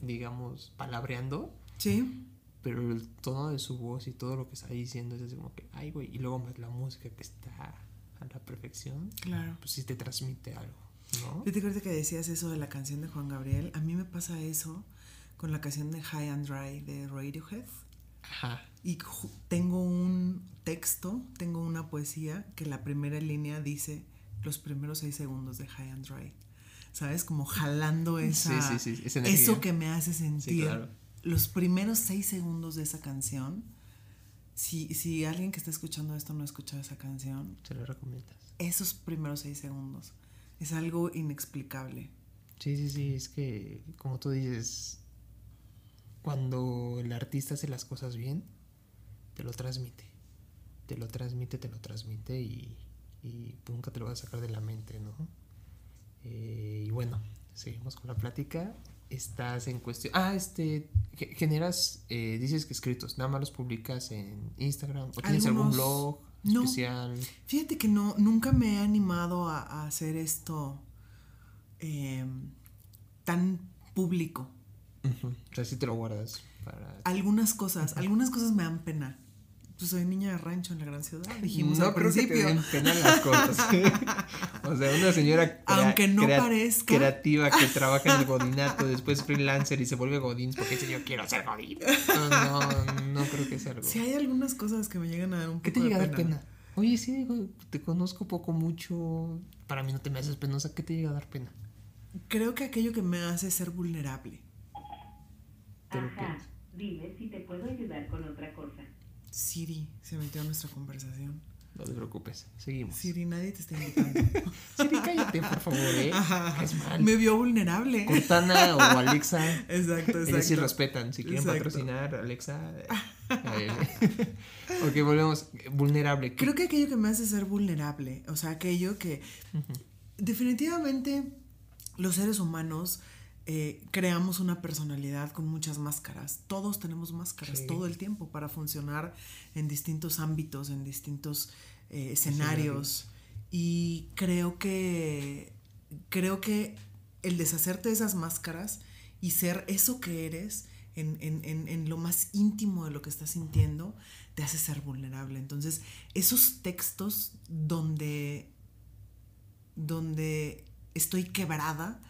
digamos, palabreando. Sí. Pero el tono de su voz y todo lo que está diciendo es así como que, ay, güey, y luego más la música que está a la perfección. Claro. Pues sí te transmite algo. Yo te acuerdo que decías eso de la canción de Juan Gabriel. A mí me pasa eso con la canción de High and Dry de Radiohead. Ajá. Y tengo un texto, tengo una poesía que la primera línea dice los primeros seis segundos de High and Dry. ¿Sabes? Como jalando esa, sí, eso que me hace sentir. Los primeros seis segundos de esa canción. Si, si alguien que está escuchando esto no ha escuchado esa canción, se lo recomiendas. Esos primeros seis segundos es algo inexplicable. Sí, sí, sí, es que como tú dices, cuando el artista hace las cosas bien, te lo transmite. te lo transmite, te lo transmite y, y nunca te lo vas a sacar de la mente, ¿no? Eh, y bueno, seguimos con la plática. Estás en cuestión. Ah, este. Generas, eh, dices que escritos, nada más los publicas en Instagram. ¿O tienes algún blog especial? Fíjate que no, nunca me he animado a, hacer esto em, tan público. O sea, sí te lo guardas para. Algunas cosas, algunas cosas me dan pena pues soy niña de rancho en la gran ciudad, dijimos no al principio. Que te pena las cosas. o sea, una señora Aunque no parezca. creativa que trabaja en el godinato, después freelancer y se vuelve godín porque dice yo quiero ser godín. No, no, no creo que sea algo. Sí hay algunas cosas que me llegan a dar un poco ¿Qué te llega a dar pena? Oye, sí, digo, te conozco poco, mucho. Para mí no te me haces penosa. ¿Qué te llega a dar pena? Creo que aquello que me hace ser vulnerable. Ajá. Dime si te puedo ayudar con otra cosa. Siri se metió a nuestra conversación. No te preocupes, seguimos. Siri, nadie te está invitando. Siri, cállate, por favor, ¿eh? Es mal. Me vio vulnerable. Cortana o Alexa. Exacto, exacto. Ellos sí respetan. Si quieren patrocinar, Alexa. ok, volvemos. Vulnerable. Creo que aquello que me hace ser vulnerable, o sea, aquello que. Definitivamente, los seres humanos eh, creamos una personalidad con muchas máscaras. Todos tenemos máscaras todo el tiempo para funcionar en distintos ámbitos, en distintos eh, escenarios. Y creo que, creo que el deshacerte de esas máscaras y ser eso que eres en, en, lo más íntimo de lo que estás sintiendo, te hace ser vulnerable. Entonces, esos textos donde, donde estoy quebrada,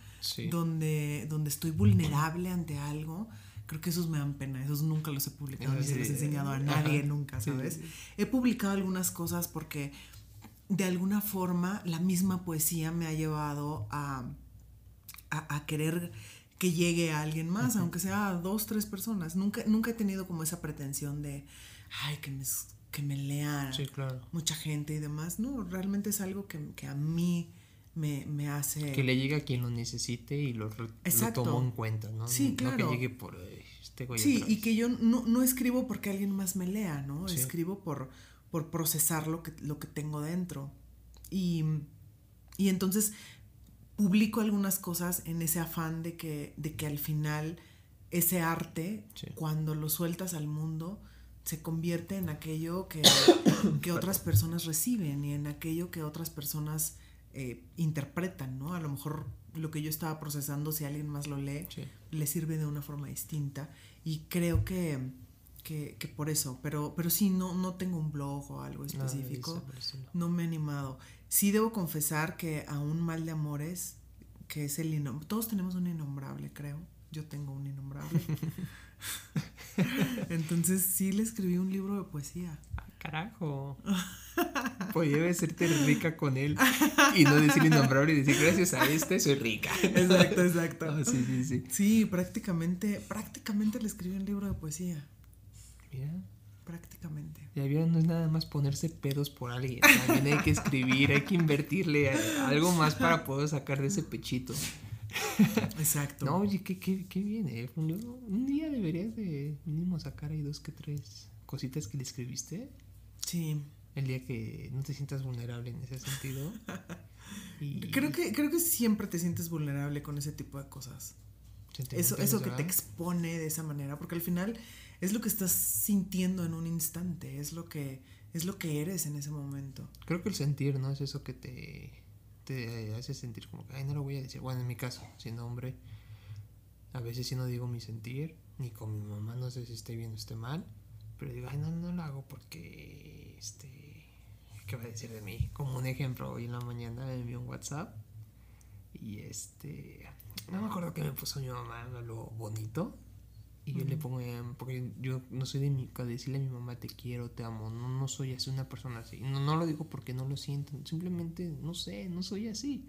donde, donde estoy vulnerable ante algo, creo que esos me dan pena, esos nunca los he publicado, ni se los he enseñado a nadie nunca, ¿sabes? He publicado algunas cosas porque de alguna forma la misma poesía me ha llevado a, a, querer que llegue a alguien más, aunque sea a dos, tres personas. Nunca, nunca he tenido como esa pretensión de, ay, que me, que me lean mucha gente y demás. No, realmente es algo que, que a mí me, hace... Que le llegue a quien lo necesite y lo, lo tomo en cuenta, ¿no? Sí, claro. No que llegue por este Sí, y que yo no, escribo porque alguien más me lea, ¿no? Escribo por, por procesar lo que, lo que tengo dentro. Y, entonces publico algunas cosas en ese afán de que, de que al final ese arte, cuando lo sueltas al mundo, se convierte en aquello que, que otras personas reciben y en aquello que otras personas eh, interpretan, ¿no? A lo mejor lo que yo estaba procesando, si alguien más lo lee, le sirve de una forma distinta. Y creo que, que, por eso, pero, pero sí, no, no tengo un blog o algo específico. no. me he animado. Sí debo confesar que a un mal de amores, que es el innombrable, todos tenemos un innombrable, creo. Yo tengo un innombrable. Entonces sí le escribí un libro de poesía. Ah, carajo. Podría hacerte rica con él y no decir innombrable y decir gracias a este soy rica. Exacto, exacto. Ah, sí, sí, sí. Sí, prácticamente, prácticamente le escribí un libro de poesía. Mira. Prácticamente. Ya vieron, no es nada más ponerse pedos por alguien. También hay que escribir, hay que invertirle algo más para poder sacar de ese pechito. Exacto. No, oye, qué, qué, qué bien, ¿eh? Un, día deberías de mínimo sacar ahí dos que tres cositas que le escribiste. Sí. El día que no te sientas vulnerable en ese sentido. creo, que, creo que siempre te sientes vulnerable con ese tipo de cosas. Eso, eso que te expone de esa manera, porque al final es lo que estás sintiendo en un instante, es lo que, es lo que eres en ese momento. Creo que el sentir, ¿no? Es eso que te te hace sentir como que, ay, no lo voy a decir. Bueno, en mi caso, siendo hombre, a veces sí no digo mi sentir, ni con mi mamá, no sé si esté bien o esté mal, pero digo, ay, no, no lo hago porque, este, ¿qué va a decir de mí? Como un ejemplo, hoy en la mañana me envió un WhatsApp y este, no me acuerdo que me puso mi mamá, lo bonito, y yo le pongo, porque yo no soy de, mi, decirle a mi mamá te quiero, te amo, no, no soy así, una persona así. No, no lo digo porque no lo siento, simplemente no sé, no soy así.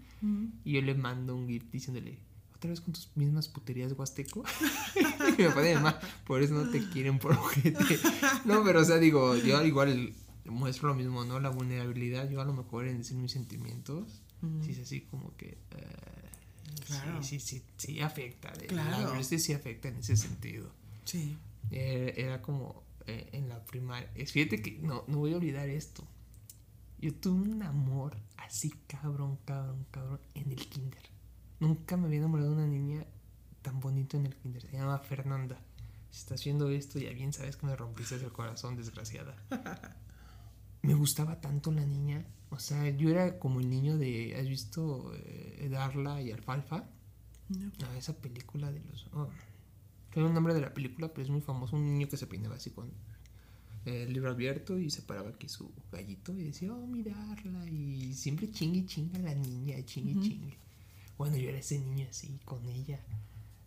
Y yo le mando un gift diciéndole, otra vez con tus mismas puterías huasteco. y me por eso no te quieren por ojete. no, pero o sea, digo, yo igual muestro lo mismo, ¿no? La vulnerabilidad, yo a lo mejor en decir mis sentimientos, si es así como que... Eh, Claro. Sí, sí, sí, sí afecta. Claro. este sí afecta en ese sentido. Sí. Eh, era como, eh, en la primaria. Fíjate que no, no voy a olvidar esto. Yo tuve un amor así cabrón, cabrón, cabrón en el kinder. Nunca me había enamorado de una niña tan bonita en el kinder. Se llama Fernanda. Si estás viendo esto, ya bien sabes que me rompiste el corazón, desgraciada. me gustaba tanto la niña. O sea, yo era como el niño de. ¿Has visto eh, Darla y Alfalfa? No. Ah, esa película de los. Oh, no el nombre de la película, pero es muy famoso. Un niño que se peinaba así con el libro abierto y se paraba aquí su gallito y decía, oh, mirarla. Y siempre chingue chinga la niña, chingue chingue. Bueno, yo era ese niño así con ella.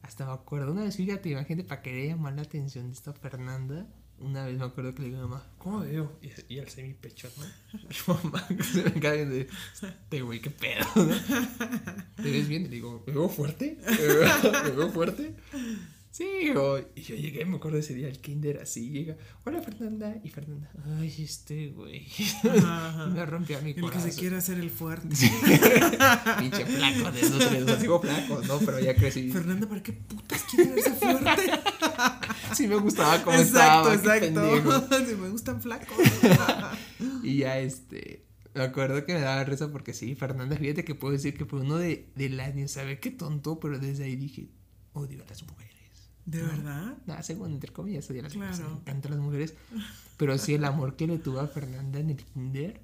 Hasta me acuerdo, una vez, fíjate, imagínate, para querer llamar la atención de esta Fernanda, una vez me acuerdo que le digo a mamá, ¿cómo veo? Y, y alcé mi pecho, ¿no? Y mamá se me cae de, este güey, qué pedo, ¿no? ¿Te ves bien? Y le digo, ¿me veo fuerte? ¿Me veo fuerte? Sí, y yo llegué, me acuerdo ese día al kinder así, llega, hola Fernanda, y Fernanda, ay, este güey, me rompió mi corazón. El que se quiere hacer el fuerte. Pinche flaco de esos tres, sigo flaco, ¿no? Pero ya crecí. Fernanda, ¿para qué putas quiere verse fuerte? sí me gustaba cómo exacto, estaba, exacto. sí me gustan flacos. y ya, este, me acuerdo que me daba risa porque sí, Fernanda, fíjate que puedo decir que fue uno de, del año, ¿sabe qué tonto? Pero desde ahí dije, odio a las mujeres. ¿De verdad? Nada, según entre comillas, odia a las mujeres. Me encantan las mujeres. Pero sí, el amor que le tuvo a Fernanda en el kinder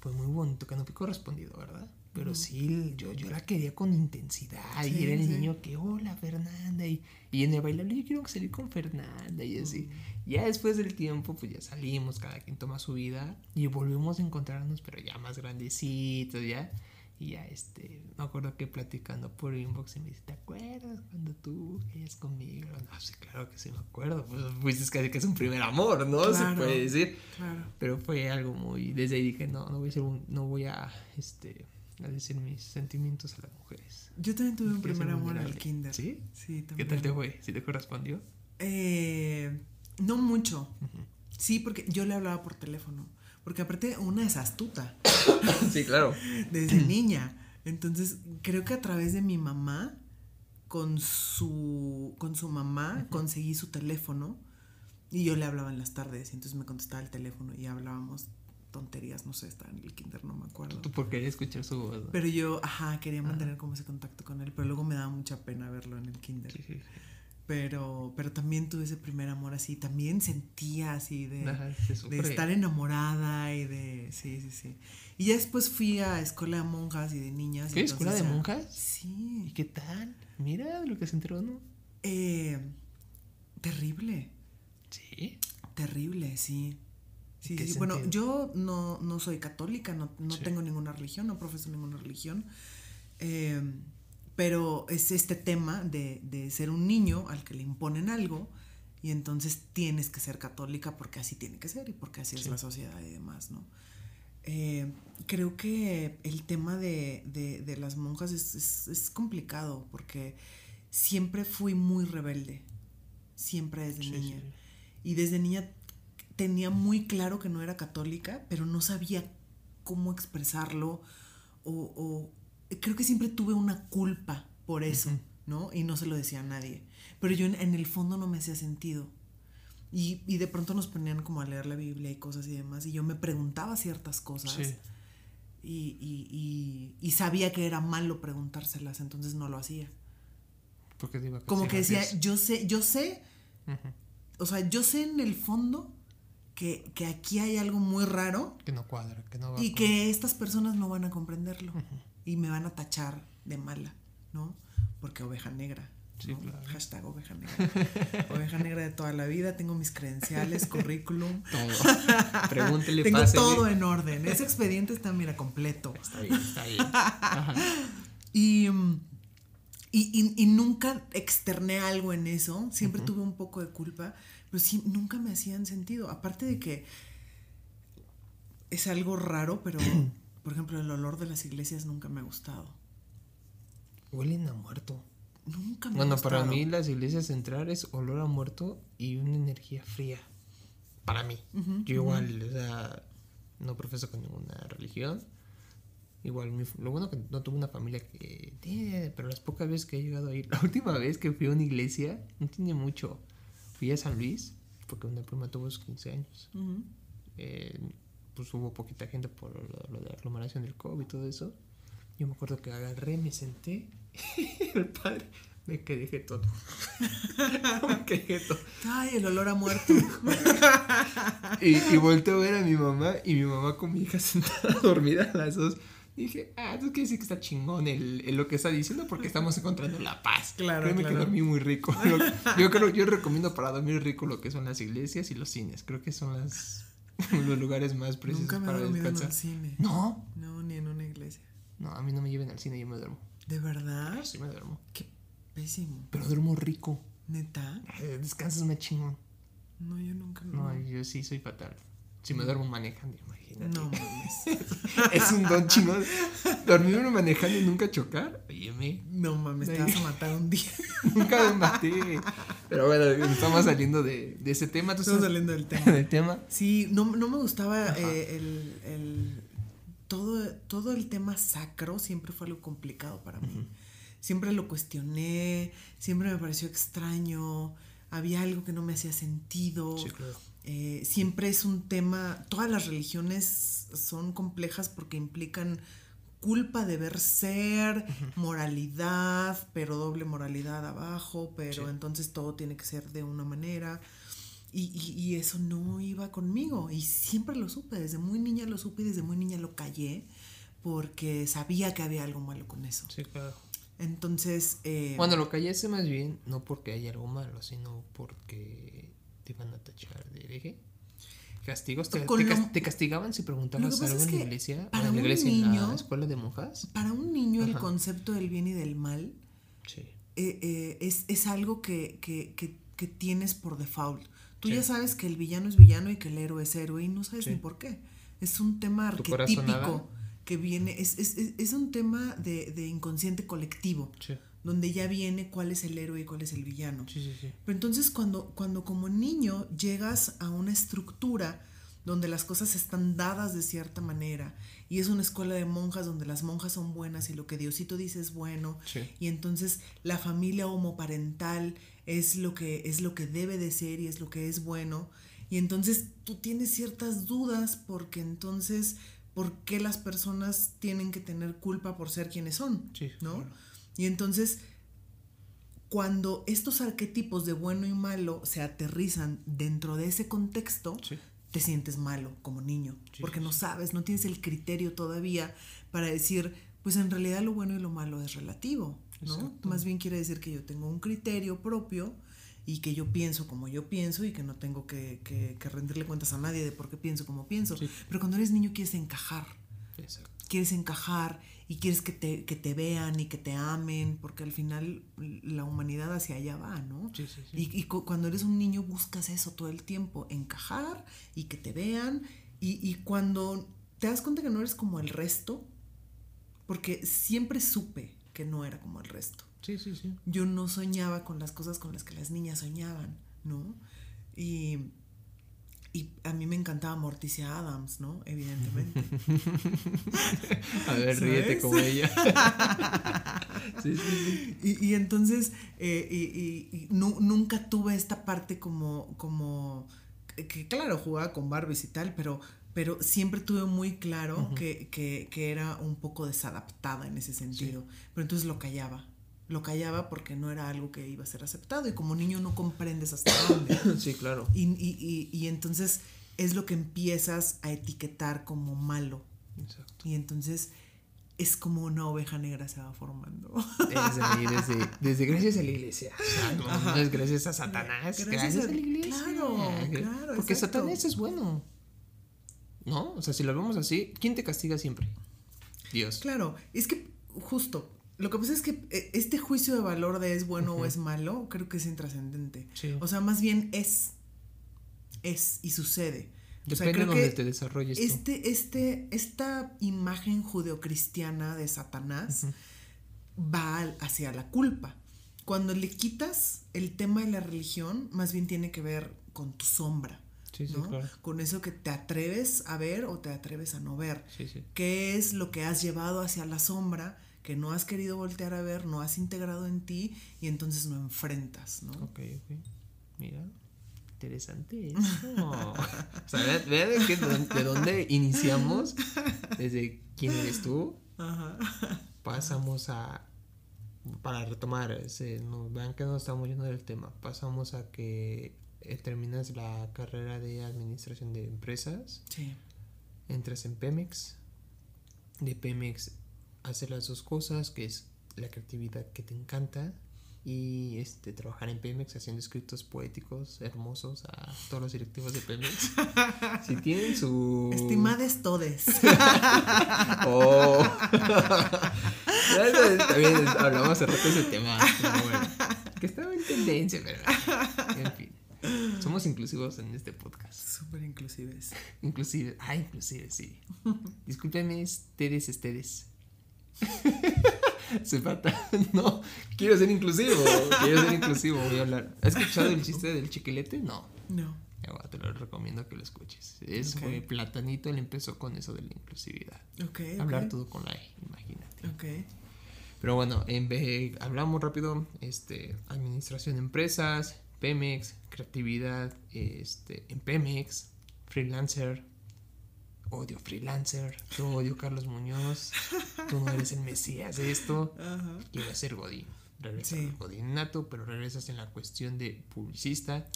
fue muy bonito, que no fue correspondido, ¿verdad? Pero sí, yo, yo la quería con intensidad. y era el niño que, hola Fernanda. Y, y en el bailable yo quiero salir con Fernanda. Y así. Ya después del tiempo, pues ya salimos, cada quien toma su vida. Y volvemos a encontrarnos, pero ya más grandecitos, ya. Y ya, este, me acuerdo que platicando por inbox y me dice, ¿te acuerdas cuando tú querías conmigo? No, sí, claro que sí me acuerdo. Pues, pues es casi que es un primer amor, ¿no? Se puede decir. Claro. Pero fue algo muy, desde ahí dije, no, no voy a ser un, no voy a, este, a decir mis sentimientos a las mujeres. Yo también tuve un primer amor al kinder. ¿Sí? Sí, también. ¿Qué tal te fue? ¿Sí te correspondió? Eh, no mucho. Sí, porque yo le hablaba por teléfono. Porque aparte una es astuta. sí, claro. Desde niña. Entonces, creo que a través de mi mamá, con su, con su mamá, conseguí su teléfono y yo le hablaba en las tardes. Y entonces me contestaba el teléfono y hablábamos tonterías, no sé, estaba en el kinder, no me acuerdo. Tú por querer escuchar su voz. Pero yo, ajá, quería mantener como ese contacto con él, pero luego me daba mucha pena verlo en el kinder. Sí, sí, sí pero, pero también tuve ese primer amor así, también sentía así de, de estar enamorada y de, sí, sí, sí. Y ya después fui a escuela de monjas y de niñas. ¿Qué escuela de monjas? Sí. ¿Y qué tal? Mira lo que se enteró, ¿no? Eh, terrible. Sí. Terrible, sí. Sí, sí. Bueno, yo no, no soy católica, no, no tengo ninguna religión, no profeso ninguna religión. Eh, pero es este tema de, de, ser un niño al que le imponen algo y entonces tienes que ser católica porque así tiene que ser y porque así es la sociedad y demás, ¿no? Eh, creo que el tema de, de, las monjas es, es, es, complicado porque siempre fui muy rebelde, siempre desde niña. Y desde niña tenía muy claro que no era católica, pero no sabía cómo expresarlo o, o, creo que siempre tuve una culpa por eso, ¿no? Y no se lo decía a nadie. Pero yo en, el fondo no me hacía sentido. Y, y, de pronto nos ponían como a leer la Biblia y cosas y demás. Y yo me preguntaba ciertas cosas. Sí. Y, y, y, sabía que era malo preguntárselas, entonces no lo hacía. Porque iba a Como que decía, yo sé, yo sé, o sea, yo sé en el fondo que, que, aquí hay algo muy raro. Que no cuadra, que no va Y que estas personas no van a comprenderlo y me van a tachar de mala, ¿no? Porque oveja negra. Sí, claro. Hashtag oveja negra. oveja negra de toda la vida, tengo mis credenciales, currículum. Todo. Pregúntele, Tengo todo en orden. Ese expediente está, mira, completo. Está bien, está bien. Y, y, y, nunca externé algo en eso. Siempre tuve un poco de culpa, pero sí, nunca me hacían sentido. Aparte de que es algo raro, pero Por ejemplo, el olor de las iglesias nunca me ha gustado. Huelen a muerto. Nunca me Bueno, para mí las iglesias centrales, olor a muerto y una energía fría. Para mí. Yo igual, o sea, no profeso con ninguna religión. Igual, lo bueno que no tuve una familia que... Pero las pocas veces que he llegado a ir... La última vez que fui a una iglesia, no tiene mucho. Fui a San Luis porque una prima tuvo sus 15 años. Eh, pues hubo poquita gente por lo, de la aglomeración del COVID y todo eso. Yo me acuerdo que agarré, me senté, el padre me quedé todo. me quedé todo. Ay, el olor a muerto. y, y volteé a ver a mi mamá y mi mamá con mi hija sentada dormida a las dos. Y dije, ah, eso quiere decir que está chingón el, lo que está diciendo porque estamos encontrando la paz. Claro, Créeme que dormí muy rico. yo creo, yo recomiendo para dormir rico lo que son las iglesias y los cines. Creo que son las, los lugares más preciosos Nunca me para descansar. En un cine. ¿No? No, ni en una iglesia. No, a mí no me lleven al cine, yo me duermo. ¿De verdad? Sí, me duermo. Qué pésimo. Pero duermo rico. ¿Neta? Eh, descansas me chingón. No, yo nunca. No, yo sí soy fatal. Si me duermo manejando, imagínate. No mames. es un don chingón. Dormirme manejando y nunca chocar. Óyeme. No mames, te vas a matar un día. nunca me maté. Pero bueno, estamos saliendo de, de ese tema. estamos saliendo del tema. del tema. Sí, no, no me gustaba eh, el, el, todo, todo el tema sacro, siempre fue algo complicado para mí. Siempre lo cuestioné, siempre me pareció extraño, había algo que no me hacía sentido. Sí, claro eh, siempre es un tema, todas las religiones son complejas porque implican culpa, deber ser, moralidad, pero doble moralidad abajo, pero entonces todo tiene que ser de una manera. Y, y, eso no iba conmigo y siempre lo supe, desde muy niña lo supe y desde muy niña lo callé porque sabía que había algo malo con eso. Sí, claro. Entonces... Eh, bueno, lo callé más bien no porque haya algo malo, sino porque te iban a tachar de hereje. ¿Castigos? ¿Te, castigaban si preguntabas algo en la iglesia? Para ¿En la iglesia, niño, en la escuela de monjas? Para un niño el concepto del bien y del mal sí. Eh, eh, es, es, algo que, que, que, tienes por default. Tú ya sabes que el villano es villano y que el héroe es héroe y no sabes ni por qué. Es un tema arquetípico que viene, es, es, es un tema de, de inconsciente colectivo. Sí donde ya viene cuál es el héroe y cuál es el villano. Sí, sí, sí. Pero entonces cuando, cuando como niño llegas a una estructura donde las cosas están dadas de cierta manera y es una escuela de monjas donde las monjas son buenas y lo que Diosito dice es bueno y entonces la familia homoparental es lo que es lo que debe de ser y es lo que es bueno y entonces tú tienes ciertas dudas porque entonces ¿por qué las personas tienen que tener culpa por ser quienes son? Sí, ¿no? Y entonces, cuando estos arquetipos de bueno y malo se aterrizan dentro de ese contexto, te sientes malo como niño, porque no sabes, no tienes el criterio todavía para decir, pues en realidad lo bueno y lo malo es relativo, ¿no? Más bien quiere decir que yo tengo un criterio propio y que yo pienso como yo pienso y que no tengo que, que, rendirle cuentas a nadie de por qué pienso como pienso. Pero cuando eres niño quieres encajar. Quieres encajar y quieres que te, que te vean y que te amen, porque al final la humanidad hacia allá va, ¿no? Sí, sí, sí. Y, cuando eres un niño buscas eso todo el tiempo, encajar y que te vean, y, y cuando te das cuenta que no eres como el resto, porque siempre supe que no era como el resto. Sí, sí, sí. Yo no soñaba con las cosas con las que las niñas soñaban, ¿no? Y y a mí me encantaba Morticia Adams, ¿no? Evidentemente. a ver, ríete como ella. sí, sí, sí. Y, entonces, eh, y, nunca tuve esta parte como, como, que claro, jugaba con Barbies y tal, pero, pero siempre tuve muy claro que, que, que, era un poco desadaptada en ese sentido. Pero entonces lo callaba lo callaba porque no era algo que iba a ser aceptado y como niño no comprendes hasta dónde. Sí, claro. Y, y, y, entonces es lo que empiezas a etiquetar como malo. Exacto. Y entonces es como una oveja negra se va formando. Desde, desde, gracias a la iglesia. no, es gracias a Satanás, gracias, a, la iglesia. Claro, claro. Porque Satanás es bueno. ¿No? O sea, si lo vemos así, ¿quién te castiga siempre? Dios. Claro, es que justo lo que pasa es que eh, este juicio de valor de es bueno o es malo, creo que es intrascendente. O sea, más bien es. Es y sucede. Depende de donde te desarrolles. Este, este, esta imagen judeocristiana de Satanás va hacia la culpa. Cuando le quitas el tema de la religión, más bien tiene que ver con tu sombra. Sí, sí, claro. Con eso que te atreves a ver o te atreves a no ver. Sí. ¿Qué es lo que has llevado hacia la sombra? Que no has querido voltear a ver, no has integrado en ti y entonces no enfrentas, ¿no? Ok, ok. Mira. interesante eso. o sea, vean, de, dónde iniciamos, desde quién eres tú, pasamos a, para retomar, ese, no, vean que no estamos yendo del tema, pasamos a que eh, terminas la carrera de administración de empresas, sí. entras en Pemex, de Pemex haces las dos cosas, que es la creatividad que te encanta y este trabajar en Pemex haciendo escritos poéticos hermosos a todos los directivos de Pemex. si tienen su estimades todes. oh. También hablamos hace rato de ese tema, que estaba en tendencia, pero en fin. Somos inclusivos en este podcast. Súper inclusives. Inclusive, ah, inclusive, sí. Discúlpenme, ustedes, ustedes. Se falta. No, quiero ser inclusivo. Quiero ser inclusivo. Voy a hablar. ¿Has escuchado el chiste del chiquilete? No. No. te lo recomiendo que lo escuches. Es okay. Platanito, él empezó con eso de la inclusividad. Okay, Hablar todo con la E, imagínate. Ok. Pero bueno, en vez, hablamos rápido. Este, administración de empresas, Pemex, creatividad, este, en Pemex, freelancer, odio freelancer, yo odio Carlos Muñoz, tú no eres el mesías de esto, quiero ser Godín. Regresas sí. Godín nato, pero regresas en la cuestión de publicista,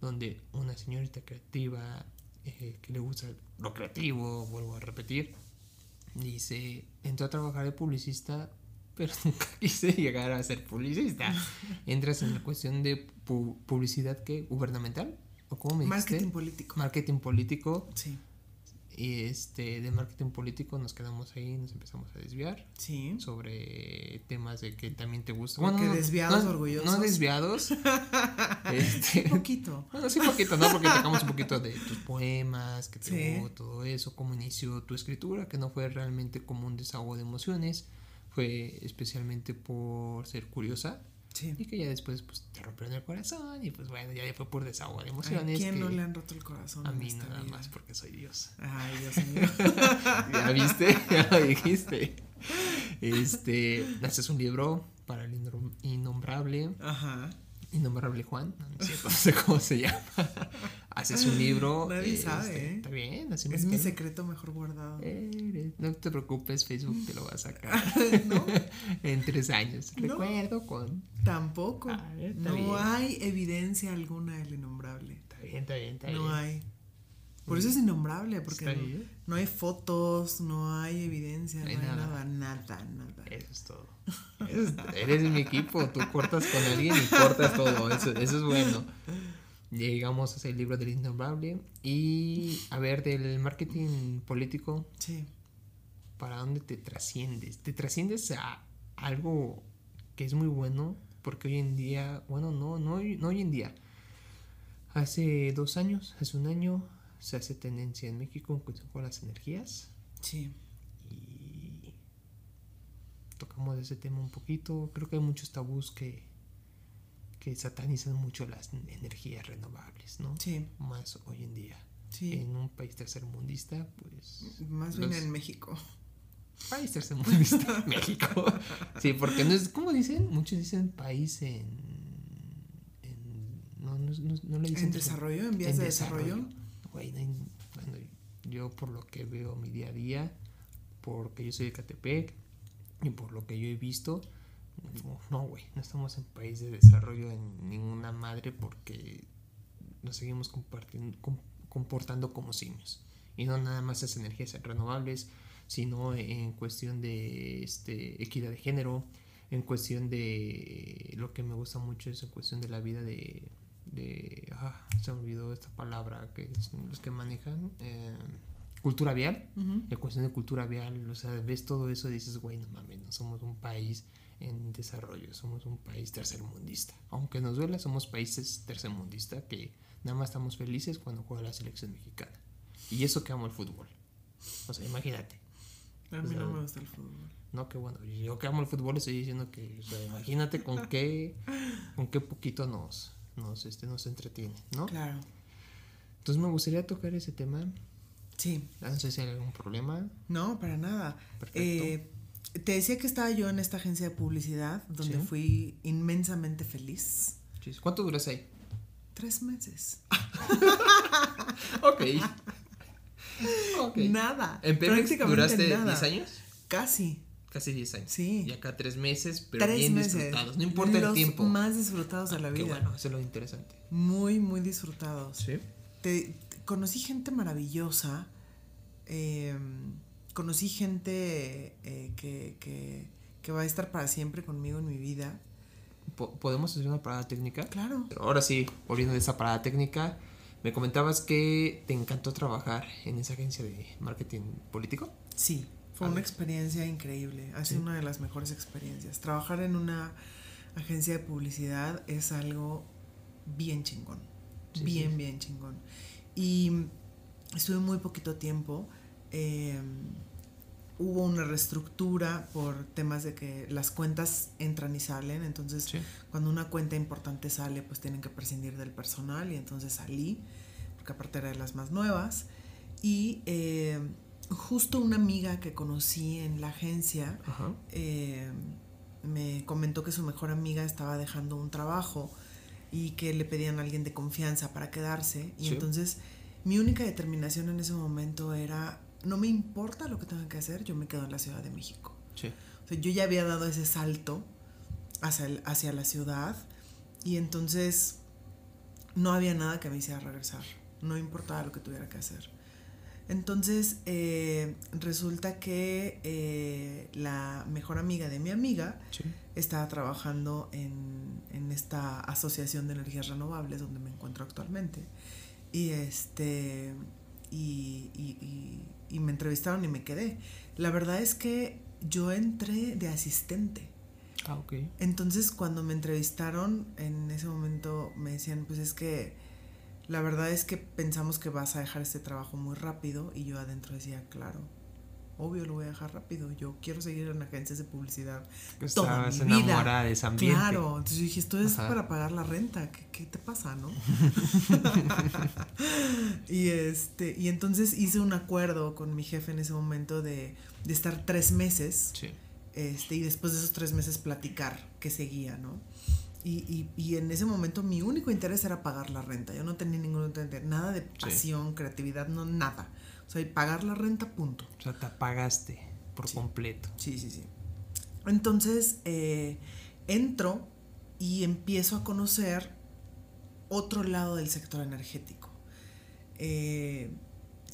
donde una señorita creativa eh, que le gusta lo creativo, vuelvo a repetir, dice, entró a trabajar de publicista, pero nunca quise llegar a ser publicista. Entras en la cuestión de publicidad que gubernamental o cómo me Marketing político. Marketing político. Sí y este de marketing político nos quedamos ahí nos empezamos a desviar sí. sobre temas de que también te gusta. Bueno que desviados orgullosos. no desviados. Este, un poquito. bueno sí poquito no porque tocamos un poquito de tus poemas que te todo eso cómo inició tu escritura que no fue realmente como un desahogo de emociones fue especialmente por ser curiosa y que ya después pues te rompieron el corazón y pues bueno, ya fue por desahogo de emociones. ¿A quién no le han roto el corazón? A mí nada más porque soy Dios. Ay, Dios mío. ya viste, ya lo dijiste. Este, haces un libro para el innombrable. Ajá. Innombrable Juan, no, sé cómo se llama. Haces un libro. Nadie este, sabe, ¿eh? Está bien, así Es mi secreto mejor guardado. no te preocupes, Facebook te lo va a sacar. ¿No? en tres años. Recuerdo con. Tampoco. no hay evidencia alguna del innombrable. Está bien, está bien, está no hay. Por eso es innombrable, porque no, hay fotos, no hay evidencia, no hay, nada. nada, nada, Eso es todo. Eres, mi equipo, tú cortas con alguien y cortas todo, eso, eso es bueno. Llegamos a ese libro del innombrable y a ver del marketing político. Sí. ¿Para dónde te trasciendes? Te trasciendes a algo que es muy bueno porque hoy en día, bueno, no, no, no hoy en día. Hace dos años, hace un año, se hace tendencia en México con las energías. Sí. Y tocamos ese tema un poquito. Creo que hay muchos tabús que, que satanizan mucho las energías renovables, ¿no? Sí. Más hoy en día. Sí. En un país tercermundista, pues. Más bien en México. País tercermundista, México. Sí, porque no es, ¿cómo dicen? Muchos dicen país en. en no, no, no, le dicen. ¿En desarrollo? ¿En vías de desarrollo? bueno, yo por lo que veo mi día a día, porque yo soy de Catepec y por lo que yo he visto, no, güey, no estamos en país de desarrollo en ninguna madre porque nos seguimos comportando como simios. Y no nada más es energías renovables, sino en cuestión de este, equidad de género, en cuestión de lo que me gusta mucho es en cuestión de la vida de ah, se me olvidó esta palabra que son los que manejan eh, cultura vial la cuestión de cultura vial o sea ves todo eso y dices güey no mames no somos un país en desarrollo somos un país tercermundista aunque nos duela somos países tercermundistas que nada más estamos felices cuando juega la selección mexicana. Y eso que amo el fútbol. O sea imagínate. A mí no me gusta el fútbol. no que bueno. Yo que amo el fútbol estoy diciendo que o sea, imagínate con qué con qué poquito nos nos, este, nos entretiene, ¿no? Claro. Entonces me gustaría tocar ese tema. Sí. No sé si hay algún problema. No, para nada. Eh, te decía que estaba yo en esta agencia de publicidad donde fui inmensamente feliz. ¿Cuánto duras ahí? Tres meses. ok. Nada. ¿En Pemex duraste 10 años? Casi. Casi 10 años. Sí. Y acá 3 meses, pero bien disfrutados. No importa el tiempo. más disfrutados de la vida. Qué bueno, eso es lo interesante. Muy, muy disfrutados. Sí. Te, conocí gente maravillosa. Em, conocí gente eh, que, que, que va a estar para siempre conmigo en mi vida. ¿Podemos hacer una parada técnica? Claro. ahora sí, volviendo de esa parada técnica, me comentabas que te encantó trabajar en esa agencia de marketing político. Sí, fue una experiencia increíble. Ha sido una de las mejores experiencias. Trabajar en una agencia de publicidad es algo bien chingón. bien, bien chingón. Y estuve muy poquito tiempo. Em, hubo una reestructura por temas de que las cuentas entran y salen, entonces cuando una cuenta importante sale, pues tienen que prescindir del personal y entonces salí, porque aparte era de las más nuevas. Y eh, justo una amiga que conocí en la agencia eh, me comentó que su mejor amiga estaba dejando un trabajo y que le pedían a alguien de confianza para quedarse. Y entonces mi única determinación en ese momento era no me importa lo que tenga que hacer, yo me quedo en la Ciudad de México. Sí. O sea, yo ya había dado ese salto hacia, hacia la ciudad y entonces no había nada que me hiciera regresar, no importaba lo que tuviera que hacer. Entonces eh, resulta que eh, la mejor amiga de mi amiga estaba trabajando en, en, esta asociación de energías renovables donde me encuentro actualmente. Y este y, y, me entrevistaron y me quedé. La verdad es que yo entré de asistente. Ah, ok. Entonces cuando me entrevistaron, en ese momento me decían, pues es que la verdad es que pensamos que vas a dejar este trabajo muy rápido y yo adentro decía, claro, obvio lo voy a dejar rápido. Yo quiero seguir en agencias de publicidad. toda mi vida. de ese ambiente. Claro, entonces yo dije, esto es para pagar la renta. ¿Qué, qué te pasa, no? y este, y entonces hice un acuerdo con mi jefe en ese momento de, de estar tres meses. Sí. Este, y después de esos tres meses platicar qué seguía, ¿no? Y, y, y, en ese momento mi único interés era pagar la renta. Yo no tenía ningún interés, nada de pasión, creatividad, no, nada. O sea, y pagar la renta, punto. O sea, te pagaste por completo. Sí, sí, sí. Entonces, eh, entro y empiezo a conocer otro lado del sector energético, eh,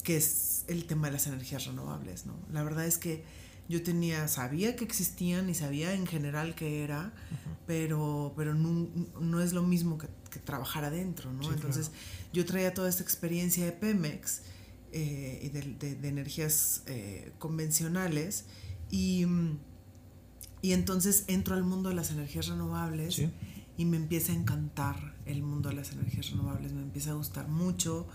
que es el tema de las energías renovables, ¿no? La verdad es que yo tenía, sabía que existían y sabía en general que era, pero, pero no, es lo mismo que, trabajar adentro, ¿no? Entonces, yo traía toda esta experiencia de Pemex eh, de, de, energías eh, convencionales. Y, y, entonces entro al mundo de las energías renovables y me empieza a encantar el mundo de las energías renovables, me empieza a gustar mucho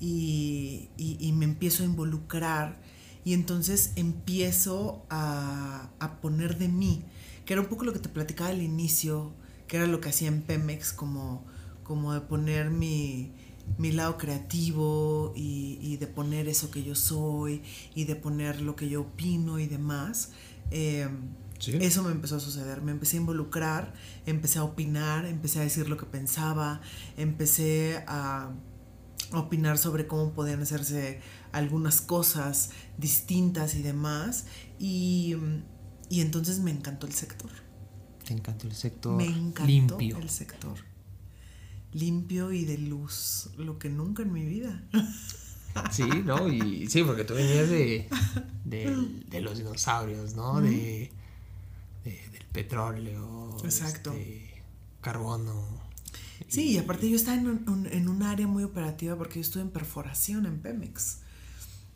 y, y, me empiezo a involucrar. Y entonces empiezo a, a, poner de mí, que era un poco lo que te platicaba al inicio, que era lo que hacía en Pemex, como, como de poner mi, mi lado creativo y, de poner eso que yo soy y de poner lo que yo opino y demás. Em, eso me empezó a suceder, me empecé a involucrar, empecé a opinar, empecé a decir lo que pensaba, empecé a opinar sobre cómo podían hacerse algunas cosas distintas y demás. Y, entonces me encantó el sector. Te encantó el sector. Me encantó el sector limpio y de luz, lo que nunca en mi vida. Sí, ¿no? Y sí, porque tú venías de, de, los dinosaurios, ¿no? de, del petróleo, Exacto. Este, carbono. Sí, y aparte yo estaba en un, en un área muy operativa porque yo estuve en perforación en Pemex.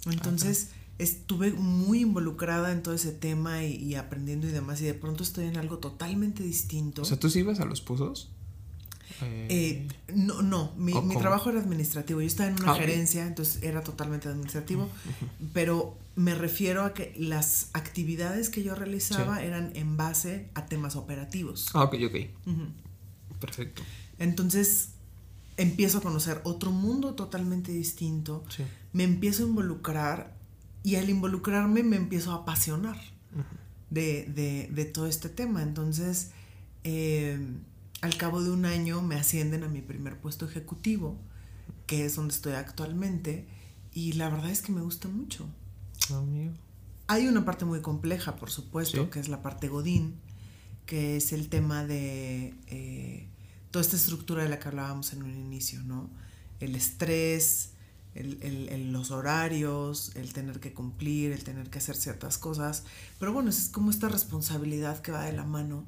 Entonces estuve muy involucrada en todo ese tema y, y, aprendiendo y demás y de pronto estoy en algo totalmente distinto. O sea, ¿tú sí ibas a los pozos? Eh, no, no, mi, trabajo era administrativo. Yo estaba en una ah, gerencia, entonces era totalmente administrativo. Pero me refiero a que las actividades que yo realizaba eran en base a temas operativos. Ah, ok, ok. Perfecto. Entonces empiezo a conocer otro mundo totalmente distinto. Me empiezo a involucrar y al involucrarme me empiezo a apasionar de, de, de, todo este tema. Entonces, eh, al cabo de un año me ascienden a mi primer puesto ejecutivo que es donde estoy actualmente, y la verdad es que me gusta mucho. Ah, Hay una parte muy compleja, por supuesto, que es la parte Godín, que es el tema de eh, toda esta estructura de la que hablábamos en un inicio, ¿no? El estrés, el, los horarios, el tener que cumplir, el tener que hacer ciertas cosas. Pero bueno, es como esta responsabilidad que va de la mano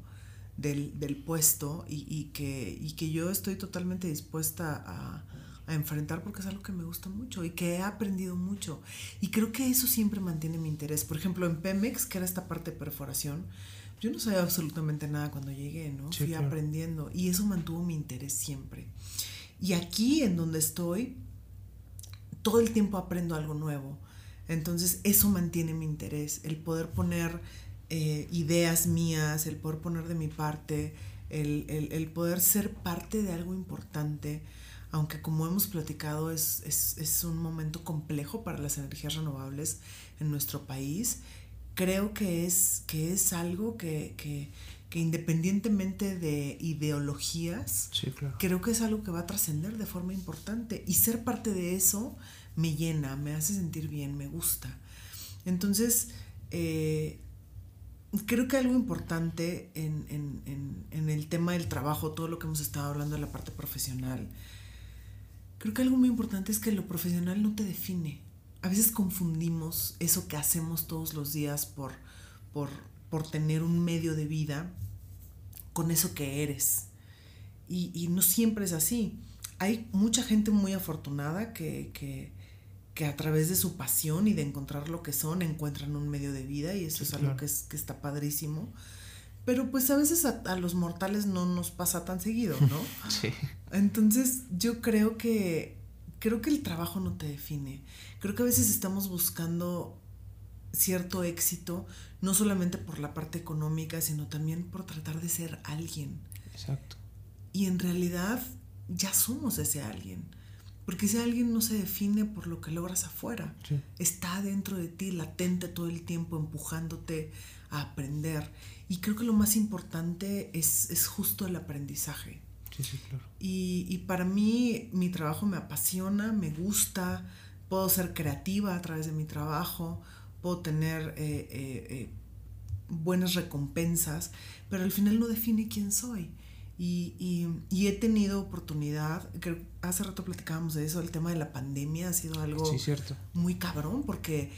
del, puesto y, que, y que yo estoy totalmente dispuesta a, a, enfrentar porque es algo que me gusta mucho y que he aprendido mucho. Y creo que eso siempre mantiene mi interés. Por ejemplo, en Pemex, que era esta parte de perforación, yo no sabía absolutamente nada cuando llegué, ¿no? Fui aprendiendo y eso mantuvo mi interés siempre. Y aquí en donde estoy, todo el tiempo aprendo algo nuevo. Entonces eso mantiene mi interés, el poder poner eh, ideas mías, el poder poner de mi parte, el, poder ser parte de algo importante, aunque como hemos platicado es, es, un momento complejo para las energías renovables en nuestro país, creo que es, que es algo que, que, que independientemente de ideologías, creo que es algo que va a trascender de forma importante. Y ser parte de eso me llena, me hace sentir bien, me gusta. Entonces, eh, creo que algo importante en, en, el tema del trabajo, todo lo que hemos estado hablando de la parte profesional, creo que algo muy importante es que lo profesional no te define. A veces confundimos eso que hacemos todos los días por, por, por tener un medio de vida con eso que eres. Y, no siempre es así. Hay mucha gente muy afortunada que, que, a través de su pasión y de encontrar lo que son encuentran un medio de vida y eso es algo que, es, que está padrísimo. Pero pues a veces a, los mortales no nos pasa tan seguido, ¿no? sí. Entonces yo creo que creo que el trabajo no te define. Creo que a veces estamos buscando cierto éxito, no solamente por la parte económica, sino también por tratar de ser alguien. Exacto. Y en realidad ya somos ese alguien. Porque ese alguien no se define por lo que logras afuera. Está dentro de ti, latente todo el tiempo, empujándote a aprender. Y creo que lo más importante es, es justo el aprendizaje. Sí, sí, claro. Y, y, para mí mi trabajo me apasiona, me gusta, puedo ser creativa a través de mi trabajo, puedo tener eh, eh, eh, buenas recompensas, pero al final no define quién soy. Y, he tenido oportunidad, que hace rato platicábamos de eso, el tema de la pandemia ha sido algo muy cabrón, porque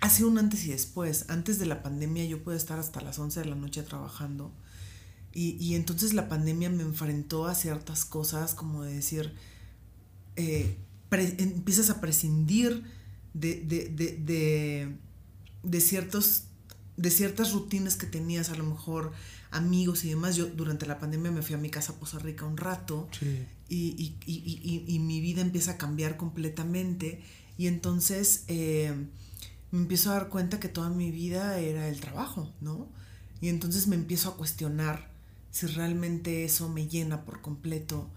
ha sido un antes y después. Antes de la pandemia yo pude estar hasta las 11 de la noche trabajando. Y, entonces la pandemia me enfrentó a ciertas cosas como de decir, empiezas a prescindir de, de, de, de, ciertos, de ciertas rutinas que tenías, a lo mejor amigos y demás. Yo durante la pandemia me fui a mi casa a Poza Rica un rato y, y, y, y, mi vida empieza a cambiar completamente y entonces eh, me empiezo a dar cuenta que toda mi vida era el trabajo, ¿no? Y entonces me empiezo a cuestionar si realmente eso me llena por completo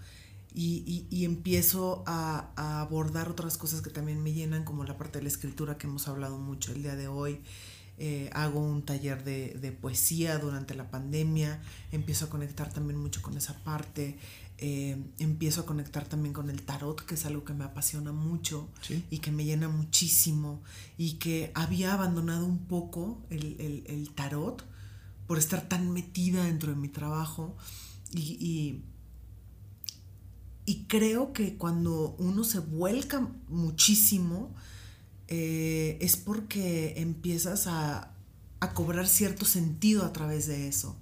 y, empiezo a, abordar otras cosas que también me llenan, como la parte de la escritura que hemos hablado mucho el día de hoy. Eh, hago un taller de, poesía durante la pandemia, empiezo a conectar también mucho con esa parte, eh, empiezo a conectar también con el tarot, que es algo que me apasiona mucho y que me llena muchísimo y que había abandonado un poco el, el tarot por estar tan metida dentro de mi trabajo y y creo que cuando uno se vuelca muchísimo, eh, es porque empiezas a, cobrar cierto sentido a través de eso.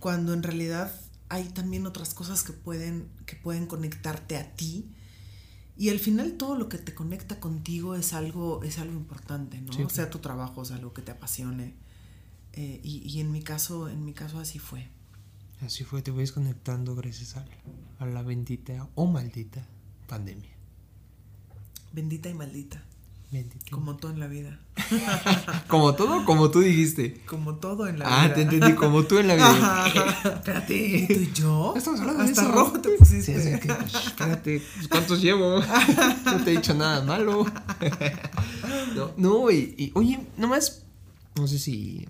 Cuando en realidad hay también otras cosas que pueden, que pueden conectarte a ti. Y al final todo lo que te conecta contigo es algo, es algo importante, ¿no? O sea, tu trabajo es algo que te apasione. Eh, y, y, en mi caso, en mi caso así fue. Así fue, te voy conectando gracias a, la bendita o maldita pandemia. Bendita y maldita. Como todo en la vida. como todo, como tú dijiste. Como todo en la vida. Ah, te entendí, como tú en la vida. espérate. ¿Y tú y yo? Estamos hablando Hasta de eso. rojo te pusiste. Sí, que, espérate, ¿cuántos llevo? no te he dicho nada malo. no, no y, y, oye, nomás, no sé si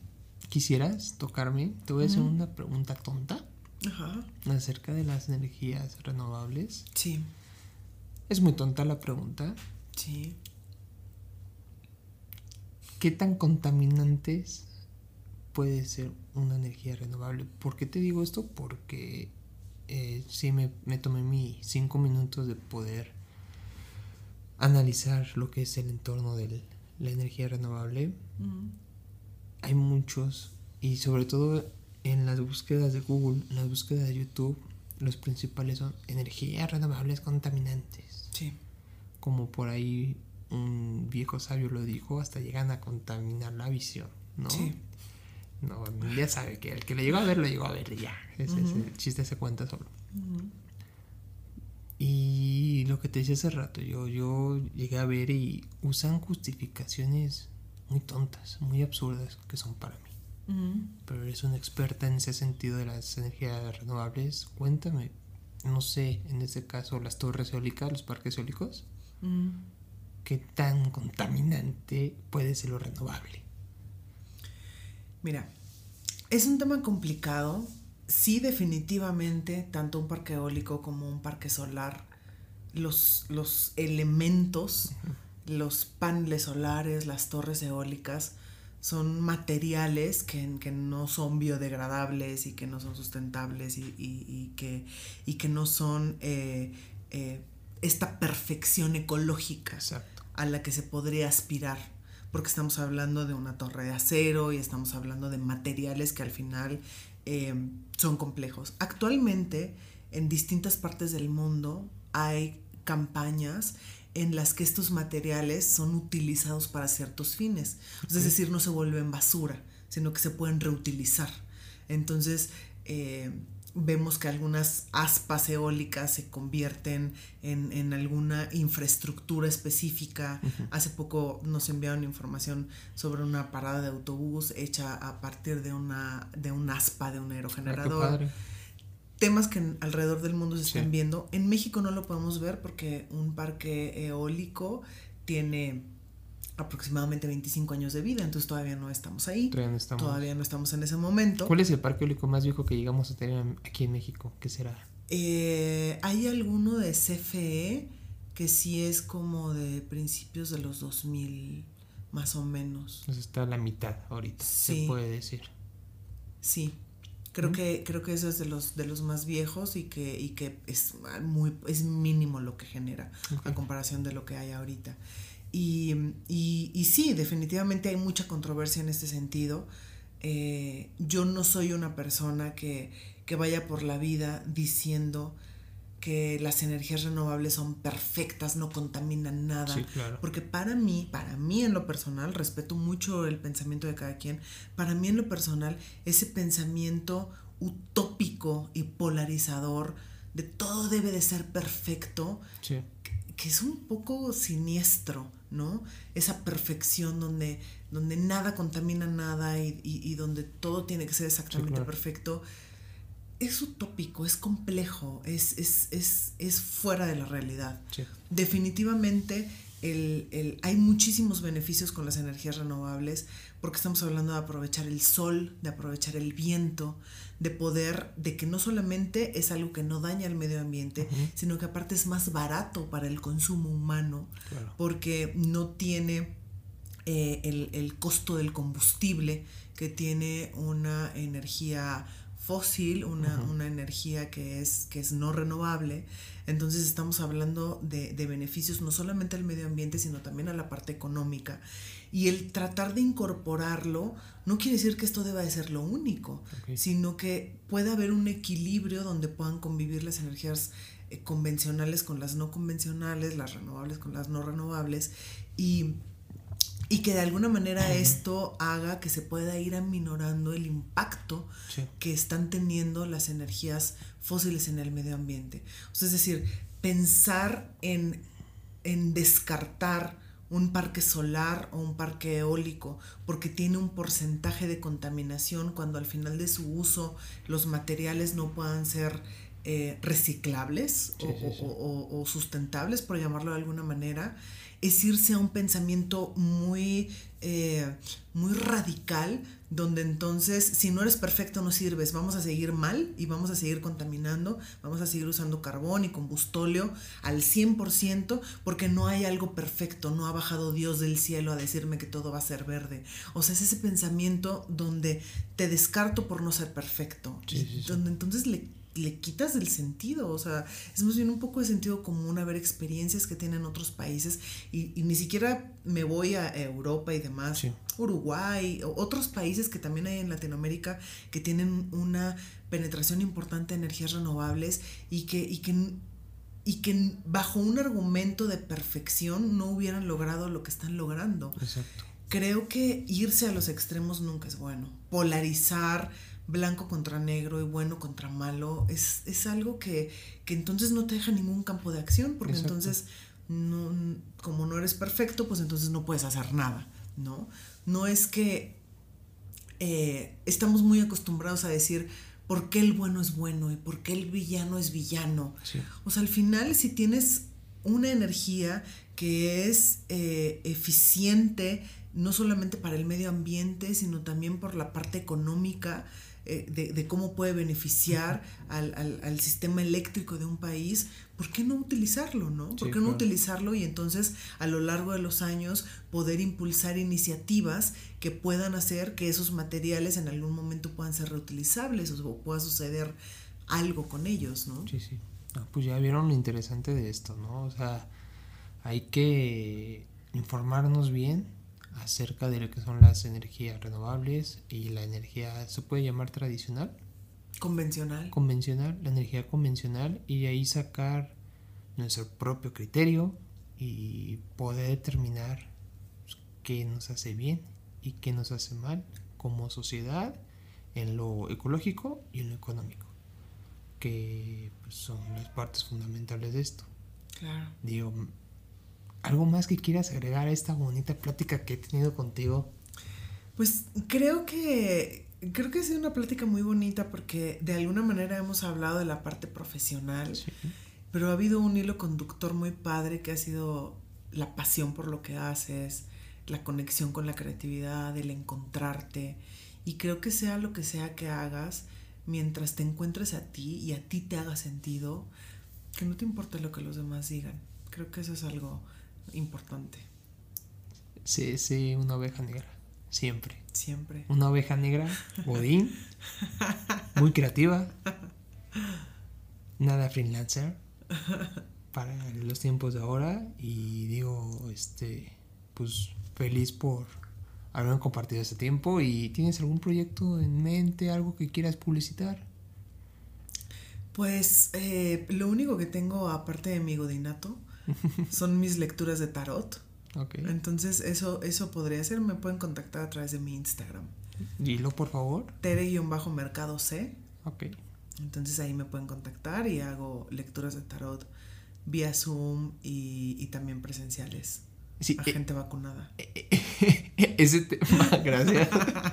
quisieras tocarme, te voy a hacer una pregunta tonta. Ajá. Acerca de las energías renovables. Sí. Es muy tonta la pregunta. Sí. ¿Qué tan contaminantes puede ser una energía renovable? ¿Por qué te digo esto? Porque eh, sí me, tomé mis cinco minutos de poder analizar lo que es el entorno de la energía renovable. Hay muchos, y sobre todo en las búsquedas de Google, en las búsquedas de YouTube, los principales son energías renovables contaminantes. Sí. Como por ahí un viejo sabio lo dijo, hasta llegan a contaminar la visión, ¿no? Sí. No, ya sabe que el que le llegó a ver, lo llegó a ver ya. Ese, el chiste se cuenta solo. Y lo que te decía hace rato, yo, yo llegué a ver y usan justificaciones muy tontas, muy absurdas que son para mí. Pero eres una experta en ese sentido de las energías renovables. Cuéntame, no sé, en este caso las torres eólicas, los parques eólicos, ¿qué tan contaminante puede ser lo renovable? Mira, es un tema complicado. Sí, definitivamente, tanto un parque eólico como un parque solar, los, los elementos, los paneles solares, las torres eólicas, son materiales que, que, no son biodegradables y que no son sustentables y, que, y que, no son eh, eh, esta perfección ecológica a la que se podría aspirar, porque estamos hablando de una torre de acero y estamos hablando de materiales que al final eh, son complejos. Actualmente, en distintas partes del mundo hay campañas en las que estos materiales son utilizados para ciertos fines. Es decir, no se vuelven basura, sino que se pueden reutilizar. Entonces, eh, vemos que algunas aspas eólicas se convierten en, alguna infraestructura específica. Hace poco nos enviaron información sobre una parada de autobús hecha a partir de una de un aspa de un aerogenerador temas que alrededor del mundo se están viendo. En México no lo podemos ver porque un parque eólico tiene aproximadamente 25 años de vida, entonces todavía no estamos ahí. Todavía no estamos. en ese momento. ¿Cuál es el parque eólico más viejo que llegamos a tener aquí en México? ¿Qué será? Eh, hay alguno de CFE que sí es como de principios de los 2000, más o menos. Entonces está a la mitad ahorita, se puede decir. Sí, Creo que, creo que eso es de los, de los más viejos y que, y que es muy, es mínimo lo que genera a comparación de lo que hay ahorita. Y, y, sí, definitivamente hay mucha controversia en este sentido. Eh, yo no soy una persona que, que vaya por la vida diciendo que las energías renovables son perfectas, no contaminan nada. Porque para mí, para mí en lo personal, respeto mucho el pensamiento de cada quien, para mí en lo personal, ese pensamiento utópico y polarizador de todo debe de ser perfecto, que, es un poco siniestro, ¿no? Esa perfección donde, donde nada contamina nada y, donde todo tiene que ser exactamente perfecto es utópico, es complejo, es, es, fuera de la realidad. Definitivamente el, hay muchísimos beneficios con las energías renovables porque estamos hablando de aprovechar el sol, de aprovechar el viento, de poder, de que no solamente es algo que no daña el medio ambiente, sino que aparte es más barato para el consumo humano porque no tiene eh, el, el costo del combustible que tiene una energía fósil, una, una, energía que es, que es no renovable. Entonces estamos hablando de, de, beneficios no solamente al medio ambiente, sino también a la parte económica. Y el tratar de incorporarlo no quiere decir que esto deba de ser lo único, sino que puede haber un equilibrio donde puedan convivir las energías eh, convencionales con las no convencionales, las renovables con las no renovables. Y y que de alguna manera esto haga que se pueda ir aminorando el impacto que están teniendo las energías fósiles en el medio ambiente. es decir, pensar en, en descartar un parque solar o un parque eólico porque tiene un porcentaje de contaminación cuando al final de su uso los materiales no puedan ser eh, reciclables o, sustentables, por llamarlo de alguna manera, es irse a un pensamiento muy, eh, muy radical, donde entonces si no eres perfecto no sirves, vamos a seguir mal y vamos a seguir contaminando, vamos a seguir usando carbón y combustóleo al 100% porque no hay algo perfecto, no ha bajado Dios del cielo a decirme que todo va a ser verde. O sea, es ese pensamiento donde te descarto por no ser perfecto, donde entonces le le quitas el sentido, o sea, es más bien un poco de sentido común a ver experiencias que tienen otros países y, ni siquiera me voy a Europa y demás, Uruguay, otros países que también hay en Latinoamérica que tienen una penetración importante de energías renovables y que, y que, y que bajo un argumento de perfección no hubieran logrado lo que están logrando. Exacto. Creo que irse a los extremos nunca es bueno. Polarizar, blanco contra negro y bueno contra malo, es, es algo que, que, entonces no te deja ningún campo de acción, porque entonces, no, como no eres perfecto, pues entonces no puedes hacer nada, ¿no? No es que eh, estamos muy acostumbrados a decir por qué el bueno es bueno y por qué el villano es villano. O sea, al final, si tienes una energía que es eh, eficiente, no solamente para el medio ambiente, sino también por la parte económica, eh, de, cómo puede beneficiar al, sistema eléctrico de un país, ¿por qué no utilizarlo, no? ¿Por qué no utilizarlo y entonces a lo largo de los años poder impulsar iniciativas que puedan hacer que esos materiales en algún momento puedan ser reutilizables o pueda suceder algo con ellos, ¿no? Sí, sí. pues ya vieron lo interesante de esto, ¿no? O sea, hay que informarnos bien acerca de lo que son las energías renovables y la energía, ¿se puede llamar tradicional? Convencional. Convencional, la energía convencional y ahí sacar nuestro propio criterio y poder determinar qué nos hace bien y qué nos hace mal como sociedad en lo ecológico y en lo económico, que pues, son las partes fundamentales de esto. Claro. Digo, ¿Algo más que quieras agregar a esta bonita plática que he tenido contigo? Pues creo que creo que ha sido una plática muy bonita porque de alguna manera hemos hablado de la parte profesional, pero ha habido un hilo conductor muy padre que ha sido la pasión por lo que haces, la conexión con la creatividad, el encontrarte. Y creo que sea lo que sea que hagas, mientras te encuentres a ti y a ti te haga sentido, que no te importe lo que los demás digan. Creo que eso es algo importante. Sí, sí, una oveja negra. Siempre. Siempre. Una oveja negra, Bodín, muy creativa, nada freelancer para los tiempos de ahora y digo, este, pues feliz por haber compartido este tiempo y tienes algún proyecto en mente, algo que quieras publicitar. Pues eh, lo único que tengo aparte de mi godinato son mis lecturas de tarot. Entonces, eso, eso podría ser. Me pueden contactar a través de mi Instagram. Dilo, por favor. Tere-mercado C. Ok. Entonces ahí me pueden contactar y hago lecturas de tarot vía Zoom y, también presenciales. Sí, a eh, gente vacunada. ese tema, gracias.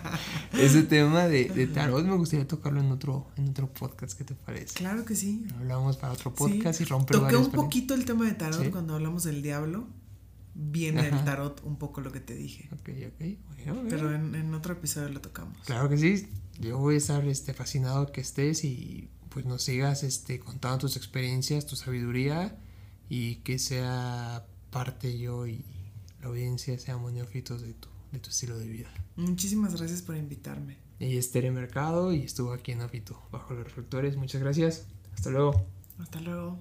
ese tema de, de, tarot me gustaría tocarlo en otro, en otro podcast, ¿qué te parece? Claro que sí. Hablamos para otro podcast y romper Toqué un poquito el tema de tarot cuando hablamos del diablo. Viene el tarot un poco lo que te dije. Ok, ok. Pero en, en, otro episodio lo tocamos. Claro que sí. Yo voy a estar este, fascinado que estés y pues nos sigas este, contando tus experiencias, tu sabiduría y que sea parte yo y la audiencia seamos neófitos de tu, de tu estilo de vida. Muchísimas gracias por invitarme. Y es Tere Mercado y estuvo aquí en Afito, bajo los reflectores. Muchas gracias. Hasta luego. Hasta luego.